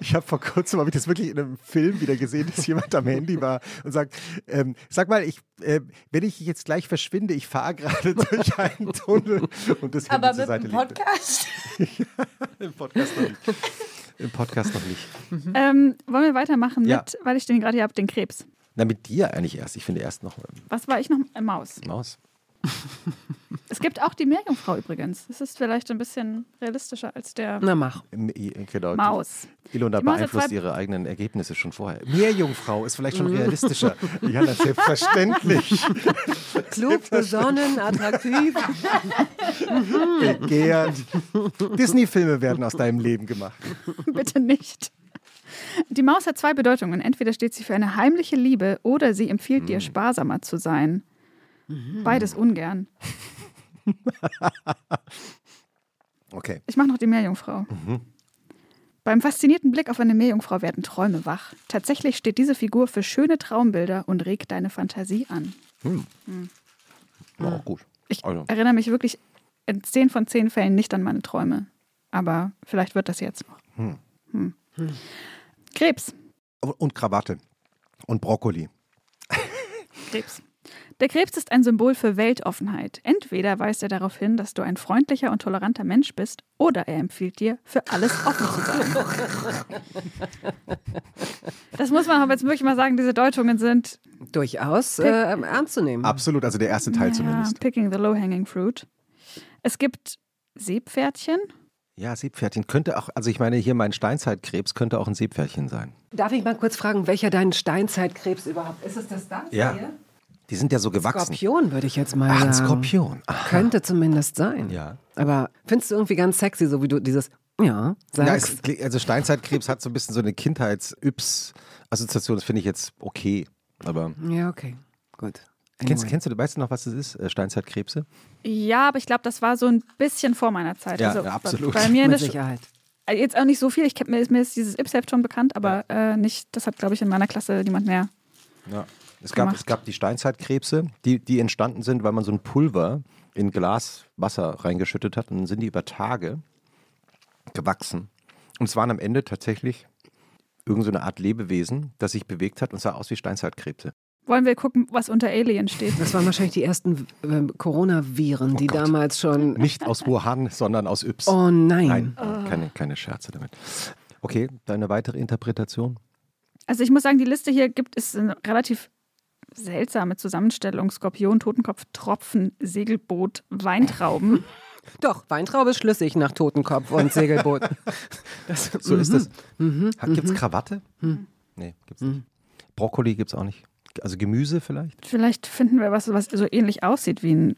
ich hab vor kurzem habe ich das wirklich in einem Film wieder gesehen, dass jemand am Handy war und sagt: ähm, Sag mal, ich, äh, wenn ich jetzt gleich verschwinde, ich fahre gerade durch einen Tunnel und das Handy Aber zur mit Seite dem legte. Podcast? Im Podcast noch nicht. Im Podcast noch nicht. Ähm, wollen wir weitermachen Ja. mit, weil ich den gerade hier habe, den Krebs. Na, mit dir eigentlich erst. Ich finde erst noch ähm, Was war ich noch? Äh, Maus. Maus. Es gibt auch die Meerjungfrau übrigens. Das ist vielleicht ein bisschen realistischer als der Na mach. I- Genau, Maus. Ilona beeinflusst ihre eigenen Ergebnisse schon vorher. Meerjungfrau ist vielleicht schon realistischer. ja, na, selbstverständlich. Klug, besonnen, attraktiv. Begehrt. Disney-Filme werden aus deinem Leben gemacht. Bitte nicht. Die Maus hat zwei Bedeutungen. Entweder steht sie für eine heimliche Liebe oder sie empfiehlt Mhm. dir, sparsamer zu sein. Beides ungern. Okay. Ich mache noch die Meerjungfrau. Mhm. Beim faszinierten Blick auf eine Meerjungfrau werden Träume wach. Tatsächlich steht diese Figur für schöne Traumbilder und regt deine Fantasie an. War auch gut. Ich Also. erinnere mich wirklich in zehn von zehn Fällen nicht an meine Träume. Aber vielleicht wird das jetzt noch. Hm. Krebs. Und Krawatte. Und Brokkoli. Krebs. Der Krebs ist ein Symbol für Weltoffenheit. Entweder weist er darauf hin, dass du ein freundlicher und toleranter Mensch bist, oder er empfiehlt dir, für alles offen zu sein. Das muss man aber jetzt wirklich mal sagen, diese Deutungen sind Durchaus äh, ernst zu nehmen. Absolut, also der erste Teil ja, zumindest. picking the low-hanging fruit. Es gibt Seepferdchen. Ja, Seepferdchen könnte auch, also ich meine, hier mein Steinzeitkrebs könnte auch ein Seepferdchen sein. Darf ich mal kurz fragen, welcher dein Steinzeitkrebs überhaupt ist? Es das da? Ja. Hier? Die sind ja so gewachsen. Skorpion, würde ich jetzt mal Ach, sagen. ein Skorpion. Ach, Könnte zumindest sein. Ja. Aber findest du irgendwie ganz sexy, so wie du dieses Ja, Ja, sagst. es, klingt- also Steinzeitkrebs hat so ein bisschen so eine Kindheits-Yps-Assoziation, das finde ich jetzt okay. Aber Ja, okay. Gut. Kennst, Anyway. kennst du, weißt du noch, was es ist, äh, Steinzeitkrebse? Ja, aber ich glaube, das war so ein bisschen vor meiner Zeit. Ja, also, ja, absolut. Bei mir in Mit Sicherheit. Also Jetzt auch nicht so viel. Ich kenn, mir, ist, mir ist dieses Yps-Heft schon bekannt, aber äh, nicht, das hat, glaube ich, in meiner Klasse niemand mehr. Ja. Es gab, Gemacht. es gab die Steinzeitkrebse, die, die entstanden sind, weil man so ein Pulver in Glas Wasser reingeschüttet hat und dann sind die über Tage gewachsen. Und es waren am Ende tatsächlich irgend so eine Art Lebewesen, das sich bewegt hat und sah aus wie Steinzeitkrebse. Wollen wir gucken, was unter Alien steht? Das waren wahrscheinlich die ersten äh, Coronaviren, die Oh Gott. damals schon. Nicht aus Wuhan, sondern aus Yps. Oh nein. Nein, keine, keine Scherze damit. Okay, deine weitere Interpretation? Also ich muss sagen, die Liste hier gibt es eine relativ seltsame Zusammenstellung. Skorpion, Totenkopf, Tropfen, Segelboot, Weintrauben. Doch, Weintraube ist schlüssig nach Totenkopf und Segelboot. Das, So ist es. Mhm. Gibt es Krawatte? Nee, gibt's nicht. Brokkoli gibt es auch nicht. Also Gemüse vielleicht? Vielleicht finden wir was, was so ähnlich aussieht wie ein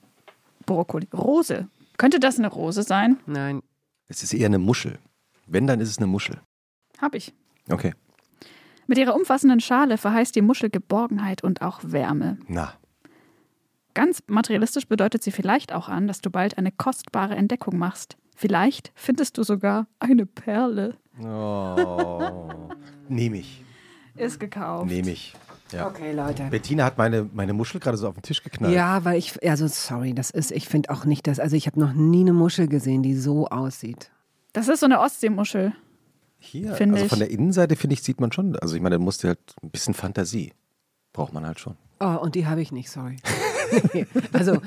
Brokkoli. Rose. Könnte das eine Rose sein? Nein. Es ist eher eine Muschel. Wenn, dann ist es eine Muschel. Hab ich. Okay. Mit ihrer umfassenden Schale verheißt die Muschel Geborgenheit und auch Wärme. Na, Ganz materialistisch bedeutet sie vielleicht auch an, dass du bald eine kostbare Entdeckung machst. Vielleicht findest du sogar eine Perle. Oh. Nehme ich. Ist gekauft. Nehme ich. Ja. Okay, Leute. Bettina hat meine, meine Muschel gerade so auf den Tisch geknallt. Ja, weil ich, also sorry, das ist, ich finde auch nicht das, also ich habe noch nie eine Muschel gesehen, die so aussieht. Das ist so eine Ostseemuschel. Hier, Finde also ich. von der Innenseite, finde ich, sieht man schon. Also ich meine, da musst du halt ein bisschen Fantasie. Braucht man halt schon. Oh, und die habe ich nicht, sorry. also,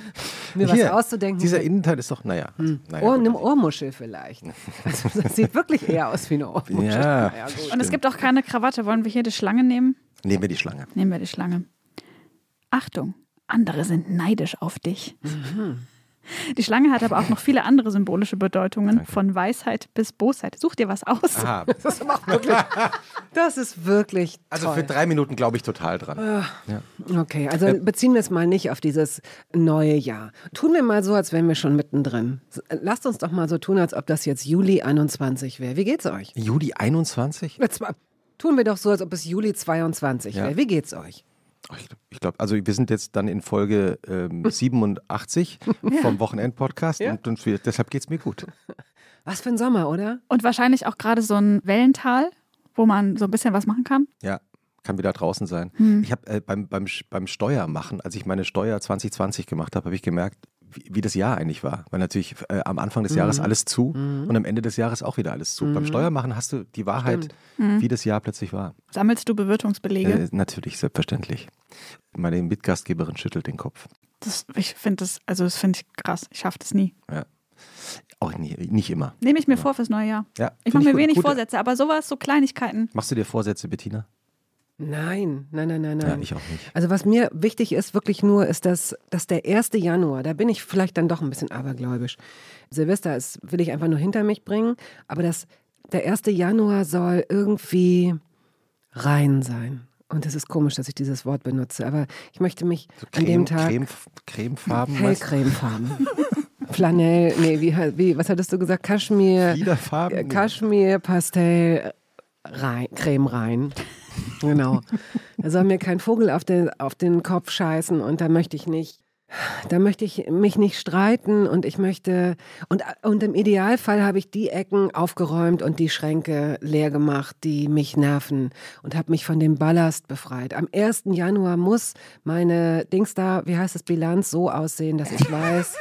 mir was auszudenken. Dieser Innenteil ist doch, naja. Hm. naja Ohr, eine Ohrmuschel vielleicht. Also das sieht wirklich eher aus wie eine Ohrmuschel. Ja. Naja, gut. Und es gibt auch keine Krawatte. Wollen wir hier die Schlange nehmen? Nehmen wir die Schlange. Nehmen wir die Schlange. Achtung, andere sind neidisch auf dich. Mhm. Die Schlange hat aber auch noch viele andere symbolische Bedeutungen, von Weisheit bis Bosheit. Such dir was aus. Aha. Das ist auch wirklich, das ist wirklich Also toll. für drei Minuten glaube ich total dran. Okay, also beziehen wir es mal nicht auf dieses neue Jahr. Tun wir mal so, als wären wir schon mittendrin. Lasst uns doch mal so tun, als ob das jetzt Juli 21 wäre. Wie geht's euch? Juli 21? Tun wir doch so, als ob es Juli 22 Ja. wäre. Wie geht's euch? Oh, Ich, glaube, also wir sind jetzt dann in Folge ähm, 87 vom Wochenend-Podcast Ja. und, und wir, deshalb geht es mir gut. Was für ein Sommer, oder? Und wahrscheinlich auch gerade so ein Wellental, wo man so ein bisschen was machen kann. Ja, kann wieder draußen sein. Hm. Ich habe äh, beim, beim, beim Steuermachen, als ich meine Steuer 2020 gemacht habe, habe ich gemerkt, wie, wie das Jahr eigentlich war. Weil natürlich äh, am Anfang des Jahres Mhm. alles zu und am Ende des Jahres auch wieder alles zu. Beim Steuermachen hast du die Wahrheit, wie das Jahr plötzlich war. Sammelst du Bewirtungsbelege? Äh, natürlich, selbstverständlich. Meine Mitgastgeberin schüttelt den Kopf. Das, ich finde das, also das finde ich krass. Ich schaffe das nie. Ja. Auch nie, nicht immer. Nehme ich mir vor fürs neue Jahr. Ja, Ich mache mir gut. wenig Gute- Vorsätze, aber sowas, so Kleinigkeiten. Machst du dir Vorsätze, Bettina? Nein, nein, nein, nein, nein. Ja, ich auch nicht. Also was mir wichtig ist, wirklich nur, ist, dass, dass der 1. Januar, da bin ich vielleicht dann doch ein bisschen abergläubisch. Silvester ist, will ich einfach nur hinter mich bringen, aber das, der 1. Januar soll irgendwie rein sein. Und es ist komisch, dass ich dieses Wort benutze, aber ich möchte mich an dem Tag Creme, Cremefarben, hellcremefarben. Flanell, nee, wie, wie, was hattest du gesagt? Kaschmir, Kaschmir, Pastell, rein, Creme rein. Genau. Da soll mir kein Vogel auf den, auf den Kopf scheißen und da möchte ich nicht, da möchte ich mich nicht streiten und ich möchte, und, und im Idealfall habe ich die Ecken aufgeräumt und die Schränke leer gemacht, die mich nerven und habe mich von dem Ballast befreit. Am 1. Januar muss meine Dings da, wie heißt es, Bilanz so aussehen, dass ich weiß,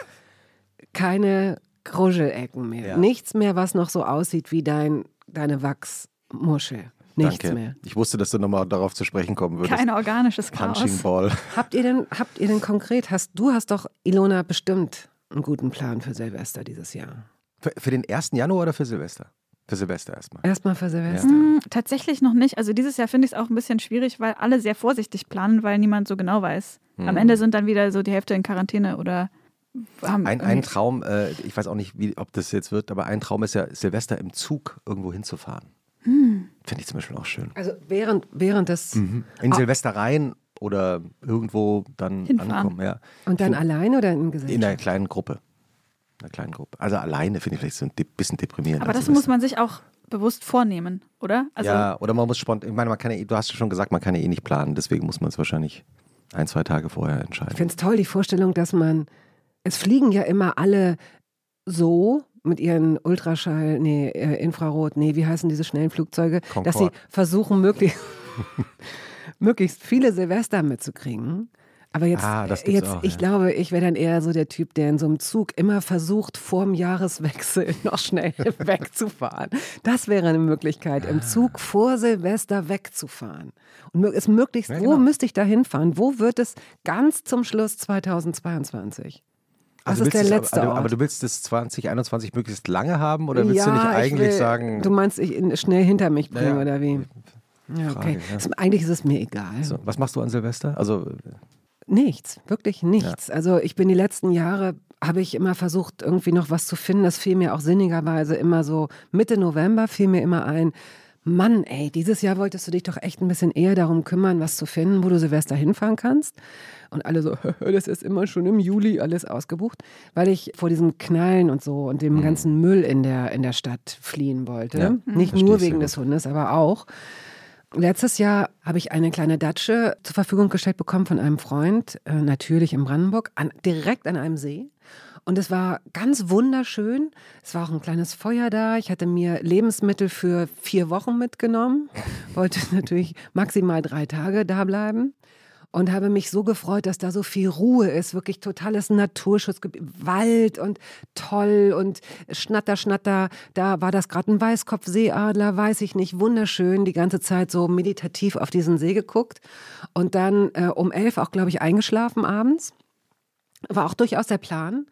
keine Kruschelecken mehr. Ja. Nichts mehr, was noch so aussieht wie dein, deine Wachsmuschel. Nichts Danke. mehr. Ich wusste, dass du nochmal darauf zu sprechen kommen würdest. Kein organisches Punching Chaos. Ball. Habt ihr denn, habt ihr denn konkret, hast, du hast doch, Ilona, bestimmt einen guten Plan für Silvester dieses Jahr. Für, für den 1. Januar oder für Silvester? Für Silvester erstmal. Erstmal für Silvester. Hm, tatsächlich noch nicht. Also dieses Jahr finde ich es auch ein bisschen schwierig, weil alle sehr vorsichtig planen, weil niemand so genau weiß. Hm. Am Ende sind dann wieder so die Hälfte in Quarantäne oder haben Ein, ein Traum, äh, ich weiß auch nicht, wie, ob das jetzt wird, aber ein Traum ist ja, Silvester im Zug irgendwo hinzufahren. Hm. Finde ich zum Beispiel auch schön. Also während, während des, In Ah. Silvester rein oder irgendwo dann Hinfahren. ankommen. Ja. und dann Ich allein oder in Gesellschaft? In einer kleinen Gruppe. In einer kleinen Gruppe. Also alleine finde ich vielleicht so ein bisschen deprimierend. Aber an das muss man sich auch bewusst vornehmen, oder? Also ja, oder man muss spontan, ich meine, man kann ja, eh- du hast ja schon gesagt, man kann ja eh nicht planen, deswegen muss man es wahrscheinlich ein, zwei Tage vorher Ich entscheiden. finde es toll, die Vorstellung, dass man, es fliegen ja immer alle so mit ihren Ultraschall, nee, äh, Infrarot, nee, wie heißen diese schnellen Flugzeuge, dass sie Concorde. versuchen, möglichst, möglichst viele Silvester mitzukriegen. Aber jetzt, Ah, gibt's jetzt auch, ich ja. glaube, ich wäre dann eher so der Typ, der in so einem Zug immer versucht, vorm Jahreswechsel noch schnell wegzufahren. Das wäre eine Möglichkeit, im Zug vor Silvester wegzufahren. Und es möglichst, Ja, wo genau. müsste ich da hinfahren? Wo wird es ganz zum Schluss 2022? Also ist der es- letzte aber, aber du willst das 2021 möglichst lange haben oder willst du nicht ich eigentlich will, sagen, Du meinst, ich ihn schnell hinter mich bringen Naja, oder wie? Ja, Frage, okay. ja. Es- Eigentlich ist es mir egal. so, was machst du an Silvester? Also Nichts, wirklich nichts. Also ich bin die letzten Jahre, habe ich immer versucht, irgendwie noch was zu finden. Das fiel mir auch sinnigerweise immer so, Mitte November fiel mir immer ein, Mann, ey, dieses Jahr wolltest du dich doch echt ein bisschen eher darum kümmern, was zu finden, wo du Silvester hinfahren kannst. Und alle so, das ist immer schon im Juli alles ausgebucht, weil ich vor diesem Knallen und so und dem ganzen Müll in der, in der Stadt fliehen wollte. Ja, Nicht nur wegen des Hundes, aber auch. Letztes Jahr habe ich eine kleine Datsche zur Verfügung gestellt bekommen von einem Freund, äh, natürlich in Brandenburg, an, direkt an einem See. Und es war ganz wunderschön. Es war auch ein kleines Feuer da. Ich hatte mir Lebensmittel für vier Wochen mitgenommen, wollte natürlich maximal drei Tage da bleiben und habe mich so gefreut, dass da so viel Ruhe ist, wirklich totales Naturschutzgebiet, Wald und toll und Schnatter, Schnatter. Da war das gerade ein Weißkopfseeadler, weiß ich nicht, wunderschön, die ganze Zeit so meditativ auf diesen See geguckt und dann äh, um elf auch, glaube ich, eingeschlafen abends. War auch durchaus der Plan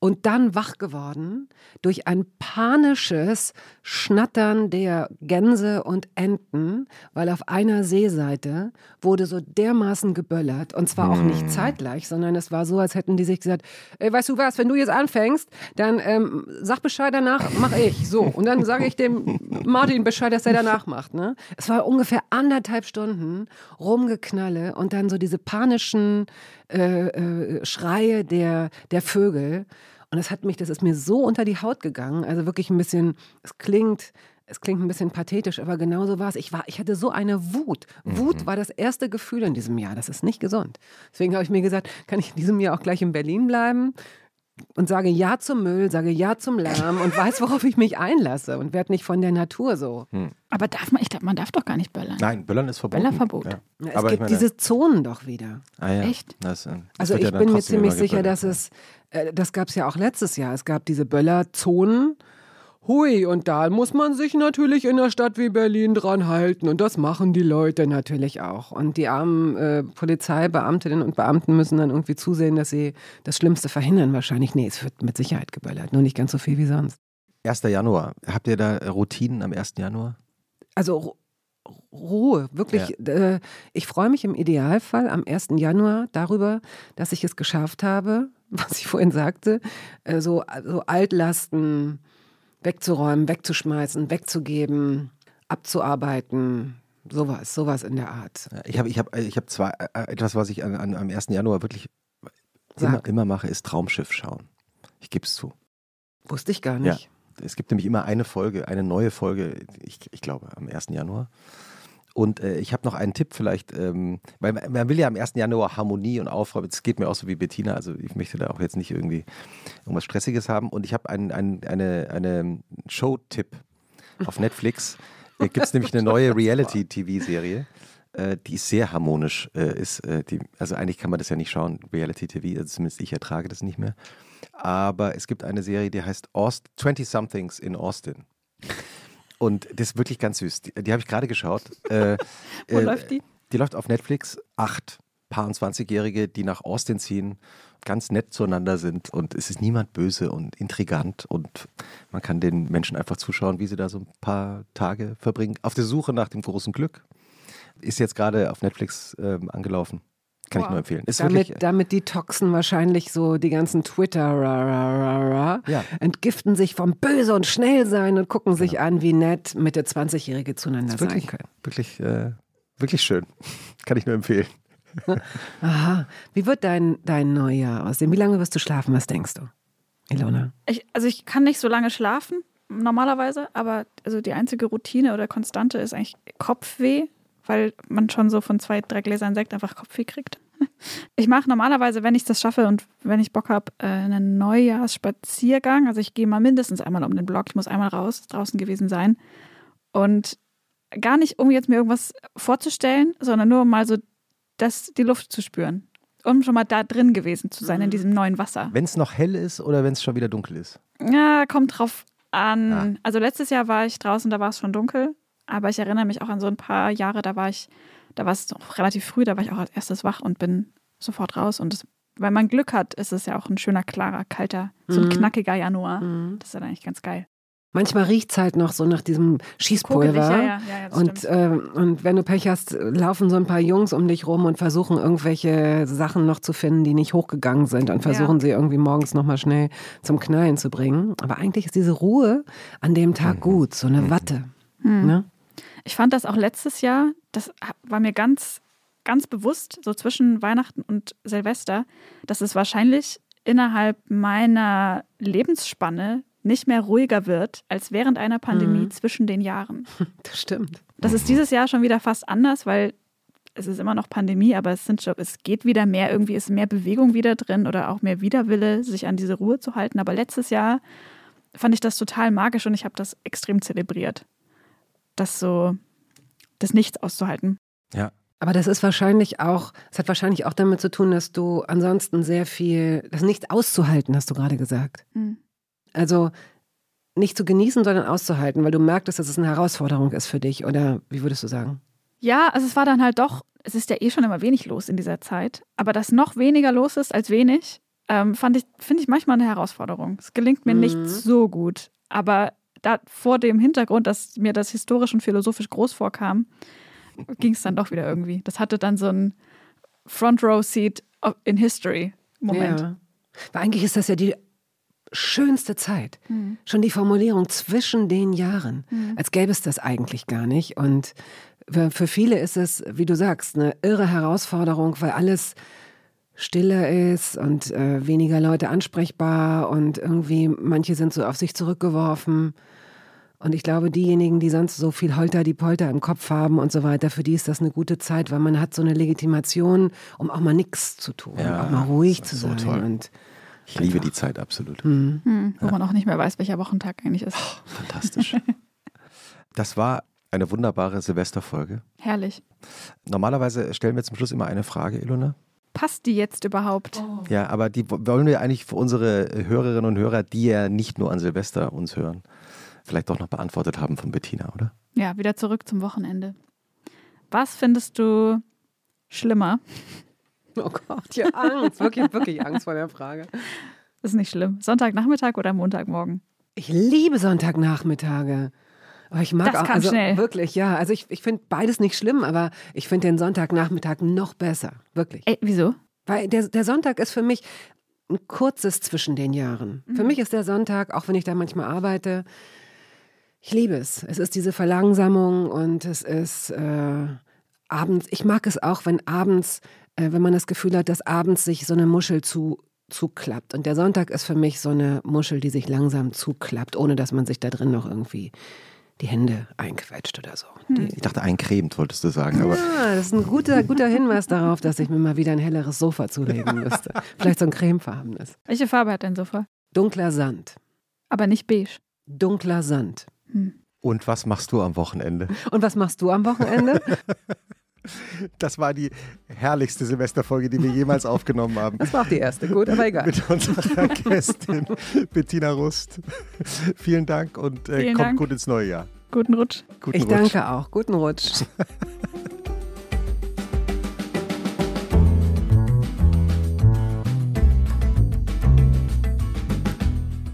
und dann wach geworden durch ein panisches Schnattern der Gänse und Enten, weil auf einer Seeseite wurde so dermaßen geböllert und zwar auch nicht zeitgleich, sondern es war so, als hätten die sich gesagt, ey, weißt du was, wenn du jetzt anfängst, dann ähm, sag Bescheid danach, mach ich. So, und dann sage ich dem Martin Bescheid, dass er danach macht. Ne? Es war ungefähr anderthalb Stunden rumgeknalle und dann so diese panischen äh, äh, Schreie der, der Vögel. Und das hat mich, das ist mir so unter die Haut gegangen. Also wirklich ein bisschen, es klingt, es klingt ein bisschen pathetisch, aber genau so war es. Ich, war, ich hatte so eine Wut. Wut war das erste Gefühl in diesem Jahr. Das ist nicht gesund. Deswegen habe ich mir gesagt, kann ich in diesem Jahr auch gleich in Berlin bleiben? Und sage Ja zum Müll, sage Ja zum Lärm und weiß, worauf ich mich einlasse und werde nicht von der Natur so. Aber darf man, ich glaube, man darf doch gar nicht böllern. Nein, Böllern ist verboten. Böllerverbot. Ja. Es Aber gibt meine, diese Zonen doch wieder. ah, ja, Echt? Das, äh, das Also ja ich dann bin mir ziemlich sicher, dass es, äh, das gab es ja auch letztes Jahr, es gab diese Böllerzonen. Hui, und da muss man sich natürlich in einer Stadt wie Berlin dran halten. Und das machen die Leute natürlich auch. Und die armen äh, Polizeibeamtinnen und Beamten müssen dann irgendwie zusehen, dass sie das Schlimmste verhindern wahrscheinlich. Nee, es wird mit Sicherheit geböllert, nur nicht ganz so viel wie sonst. 1. Januar. Habt ihr da Routinen am 1. Januar? Also Ru- Ruhe, wirklich. Äh, ich freue mich im Idealfall am 1. Januar darüber, dass ich es geschafft habe, was ich vorhin sagte, äh, so, so Altlasten wegzuräumen, wegzuschmeißen, wegzugeben, abzuarbeiten. Sowas, sowas in der Art. Ja, Ich habe ich hab, ich hab zwei, äh, etwas, was ich an, an, am 1. Januar wirklich immer, immer mache, ist Traumschiff schauen. Ich gebe es zu. Wusste ich gar Ja. nicht. Es gibt nämlich immer eine Folge, eine neue Folge, ich, ich glaube, am 1. Januar. Und äh, ich habe noch einen Tipp vielleicht, ähm, weil man, man will ja am 1. Januar Harmonie und Aufräumen. Es geht mir auch so wie Bettina, also ich möchte da auch jetzt nicht irgendwie irgendwas Stressiges haben. Und ich habe einen, einen, eine, eine Show-Tipp auf Netflix. Da gibt es nämlich eine neue Reality-TV-Serie. Äh, die ist sehr harmonisch. Äh, ist, äh, also eigentlich kann man das ja nicht schauen, Reality-TV, also zumindest ich ertrage das nicht mehr. Aber es gibt eine Serie, die heißt Aust 20 Somethings in Austin. Und das ist wirklich ganz süß. Die, die habe ich gerade geschaut. Äh, Wo äh, läuft die? Die läuft auf Netflix. Acht Paar und 20-Jährige, die nach Austin ziehen, ganz nett zueinander sind und es ist niemand böse und intrigant und man kann den Menschen einfach zuschauen, wie sie da so ein paar Tage verbringen. Auf der Suche nach dem großen Glück. Ist jetzt gerade auf Netflix ähm, angelaufen. Kann ich Wow. nur empfehlen. Ist Damit, wirklich, äh, damit die Toxen wahrscheinlich so die ganzen Twitter ra, ra, ra, ra, Ja. entgiften sich vom Böse und Schnellsein und gucken sich an, wie nett Mitte 20-Jährige zueinander ist sein wirklich, können. wirklich, äh, wirklich schön. Kann ich nur empfehlen. Aha. Wie wird dein, dein Neujahr aussehen? Wie lange wirst du schlafen? Was denkst du, Ilona? Ich, also ich kann nicht so lange schlafen, normalerweise, aber also die einzige Routine oder Konstante ist eigentlich Kopfweh, weil man schon so von zwei, drei Gläsern Sekt einfach Kopfweh kriegt. Ich mache normalerweise, wenn ich das schaffe und wenn ich Bock habe, einen Neujahrsspaziergang. Also ich gehe mal mindestens einmal um den Block. Ich muss einmal raus, draußen gewesen sein. Und gar nicht, um jetzt mir irgendwas vorzustellen, sondern nur um mal so das, die Luft zu spüren. Um schon mal da drin gewesen zu sein, in diesem neuen Wasser. Wenn es noch hell ist oder wenn es schon wieder dunkel ist. Ja, kommt drauf an. Ah. Also letztes Jahr war ich draußen, da war es schon dunkel. Aber ich erinnere mich auch an so ein paar Jahre, da war ich, da war es noch relativ früh, da war ich auch als erstes wach und bin sofort raus. Und das, wenn man Glück hat, ist es ja auch ein schöner, klarer, kalter, so ein Mhm. knackiger Januar. Das ist dann eigentlich ganz geil. Manchmal riecht es halt noch so nach diesem Schießpulver. Kugelig, ja, ja, ja, Und, äh, und wenn du Pech hast, laufen so ein paar Jungs um dich rum und versuchen irgendwelche Sachen noch zu finden, die nicht hochgegangen sind und versuchen sie irgendwie morgens nochmal schnell zum Knallen zu bringen. Aber eigentlich ist diese Ruhe an dem Tag gut, so eine Watte. Hm. Ne? Ich fand das auch letztes Jahr, das war mir ganz, ganz bewusst, so zwischen Weihnachten und Silvester, dass es wahrscheinlich innerhalb meiner Lebensspanne nicht mehr ruhiger wird als während einer Pandemie Mhm. zwischen den Jahren. Das stimmt. Das ist dieses Jahr schon wieder fast anders, weil es ist immer noch Pandemie, aber es, sind es geht wieder mehr, irgendwie ist mehr Bewegung wieder drin oder auch mehr Widerwille, sich an diese Ruhe zu halten. Aber letztes Jahr fand ich das total magisch und ich habe das extrem zelebriert. Das so, das Nichts auszuhalten. Ja. Aber das ist wahrscheinlich auch, es hat wahrscheinlich auch damit zu tun, dass du ansonsten sehr viel, das nicht auszuhalten, hast du gerade gesagt. Hm. Also nicht zu genießen, sondern auszuhalten, weil du merktest, dass es eine Herausforderung ist für dich. Oder wie würdest du sagen? Ja, also es war dann halt doch, es ist ja eh schon immer wenig los in dieser Zeit, aber dass noch weniger los ist als wenig, ähm, fand ich, finde ich manchmal eine Herausforderung. Es gelingt mir nicht so gut. Aber da, vor dem Hintergrund, dass mir das historisch und philosophisch groß vorkam, ging es dann doch wieder irgendwie. Das hatte dann so ein Front Row Seat in History Moment. Ja. Weil eigentlich ist das ja die schönste Zeit. Schon die Formulierung zwischen den Jahren. Als gäbe es das eigentlich gar nicht. Und für für viele ist es, wie du sagst, eine irre Herausforderung, weil alles stiller ist und äh, weniger Leute ansprechbar und irgendwie manche sind so auf sich zurückgeworfen. Und ich glaube, diejenigen, die sonst so viel Holter die Polter im Kopf haben und so weiter, für die ist das eine gute Zeit, weil man hat so eine Legitimation, um auch mal nichts zu tun, Ja, auch mal ruhig zu so sein. toll. Und Ich liebe die Zeit absolut. Hm, wo man auch nicht mehr weiß, welcher Wochentag eigentlich ist. Fantastisch. Das war eine wunderbare Silvesterfolge. Herrlich. Normalerweise stellen wir zum Schluss immer eine Frage, Ilona. Passt die jetzt überhaupt? Ja, aber die wollen wir eigentlich für unsere Hörerinnen und Hörer, die ja nicht nur an Silvester uns hören, vielleicht doch noch beantwortet haben von Bettina, oder? Ja, wieder zurück zum Wochenende. Was findest du schlimmer? oh Gott, ja, Angst, wirklich, wirklich Angst vor der Frage. Ist nicht schlimm. Sonntagnachmittag oder Montagmorgen? Ich liebe Sonntagnachmittage. Aber ich mag Das auch, also schnell. wirklich, ja. Also ich, ich finde beides nicht schlimm, aber ich finde den Sonntagnachmittag noch besser. Wirklich. Ey, wieso? Weil der, der Sonntag ist für mich ein kurzes zwischen den Jahren. Für mich ist der Sonntag, auch wenn ich da manchmal arbeite, ich liebe es. Es ist diese Verlangsamung und es ist äh, abends, ich mag es auch, wenn abends, äh, wenn man das Gefühl hat, dass abends sich so eine Muschel zu zuklappt. Und der Sonntag ist für mich so eine Muschel, die sich langsam zuklappt, ohne dass man sich da drin noch irgendwie die Hände einquetscht oder so. Die, Ich dachte, eincremt wolltest du sagen, aber Ah, das ist ein guter, guter Hinweis darauf, dass ich mir mal wieder ein helleres Sofa zulegen müsste. Vielleicht so ein cremefarbenes. Welche Farbe hat dein Sofa? Dunkler Sand. Aber nicht beige. Dunkler Sand. und was machst du am Wochenende? Und was machst du am Wochenende? Das war die herrlichste Silvesterfolge, die wir jemals aufgenommen haben. Das war auch die erste. Gut, aber egal. Mit unserer Gästin Bettina Rust. Vielen Dank und äh, Vielen kommt Dank. gut ins neue Jahr. Guten Rutsch. Guten Ich Rutsch. danke auch. Guten Rutsch.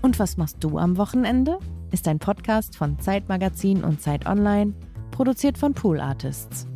Und was machst du am Wochenende? Ist ein Podcast von Zeitmagazin und Zeit Online, produziert von Pool Artists.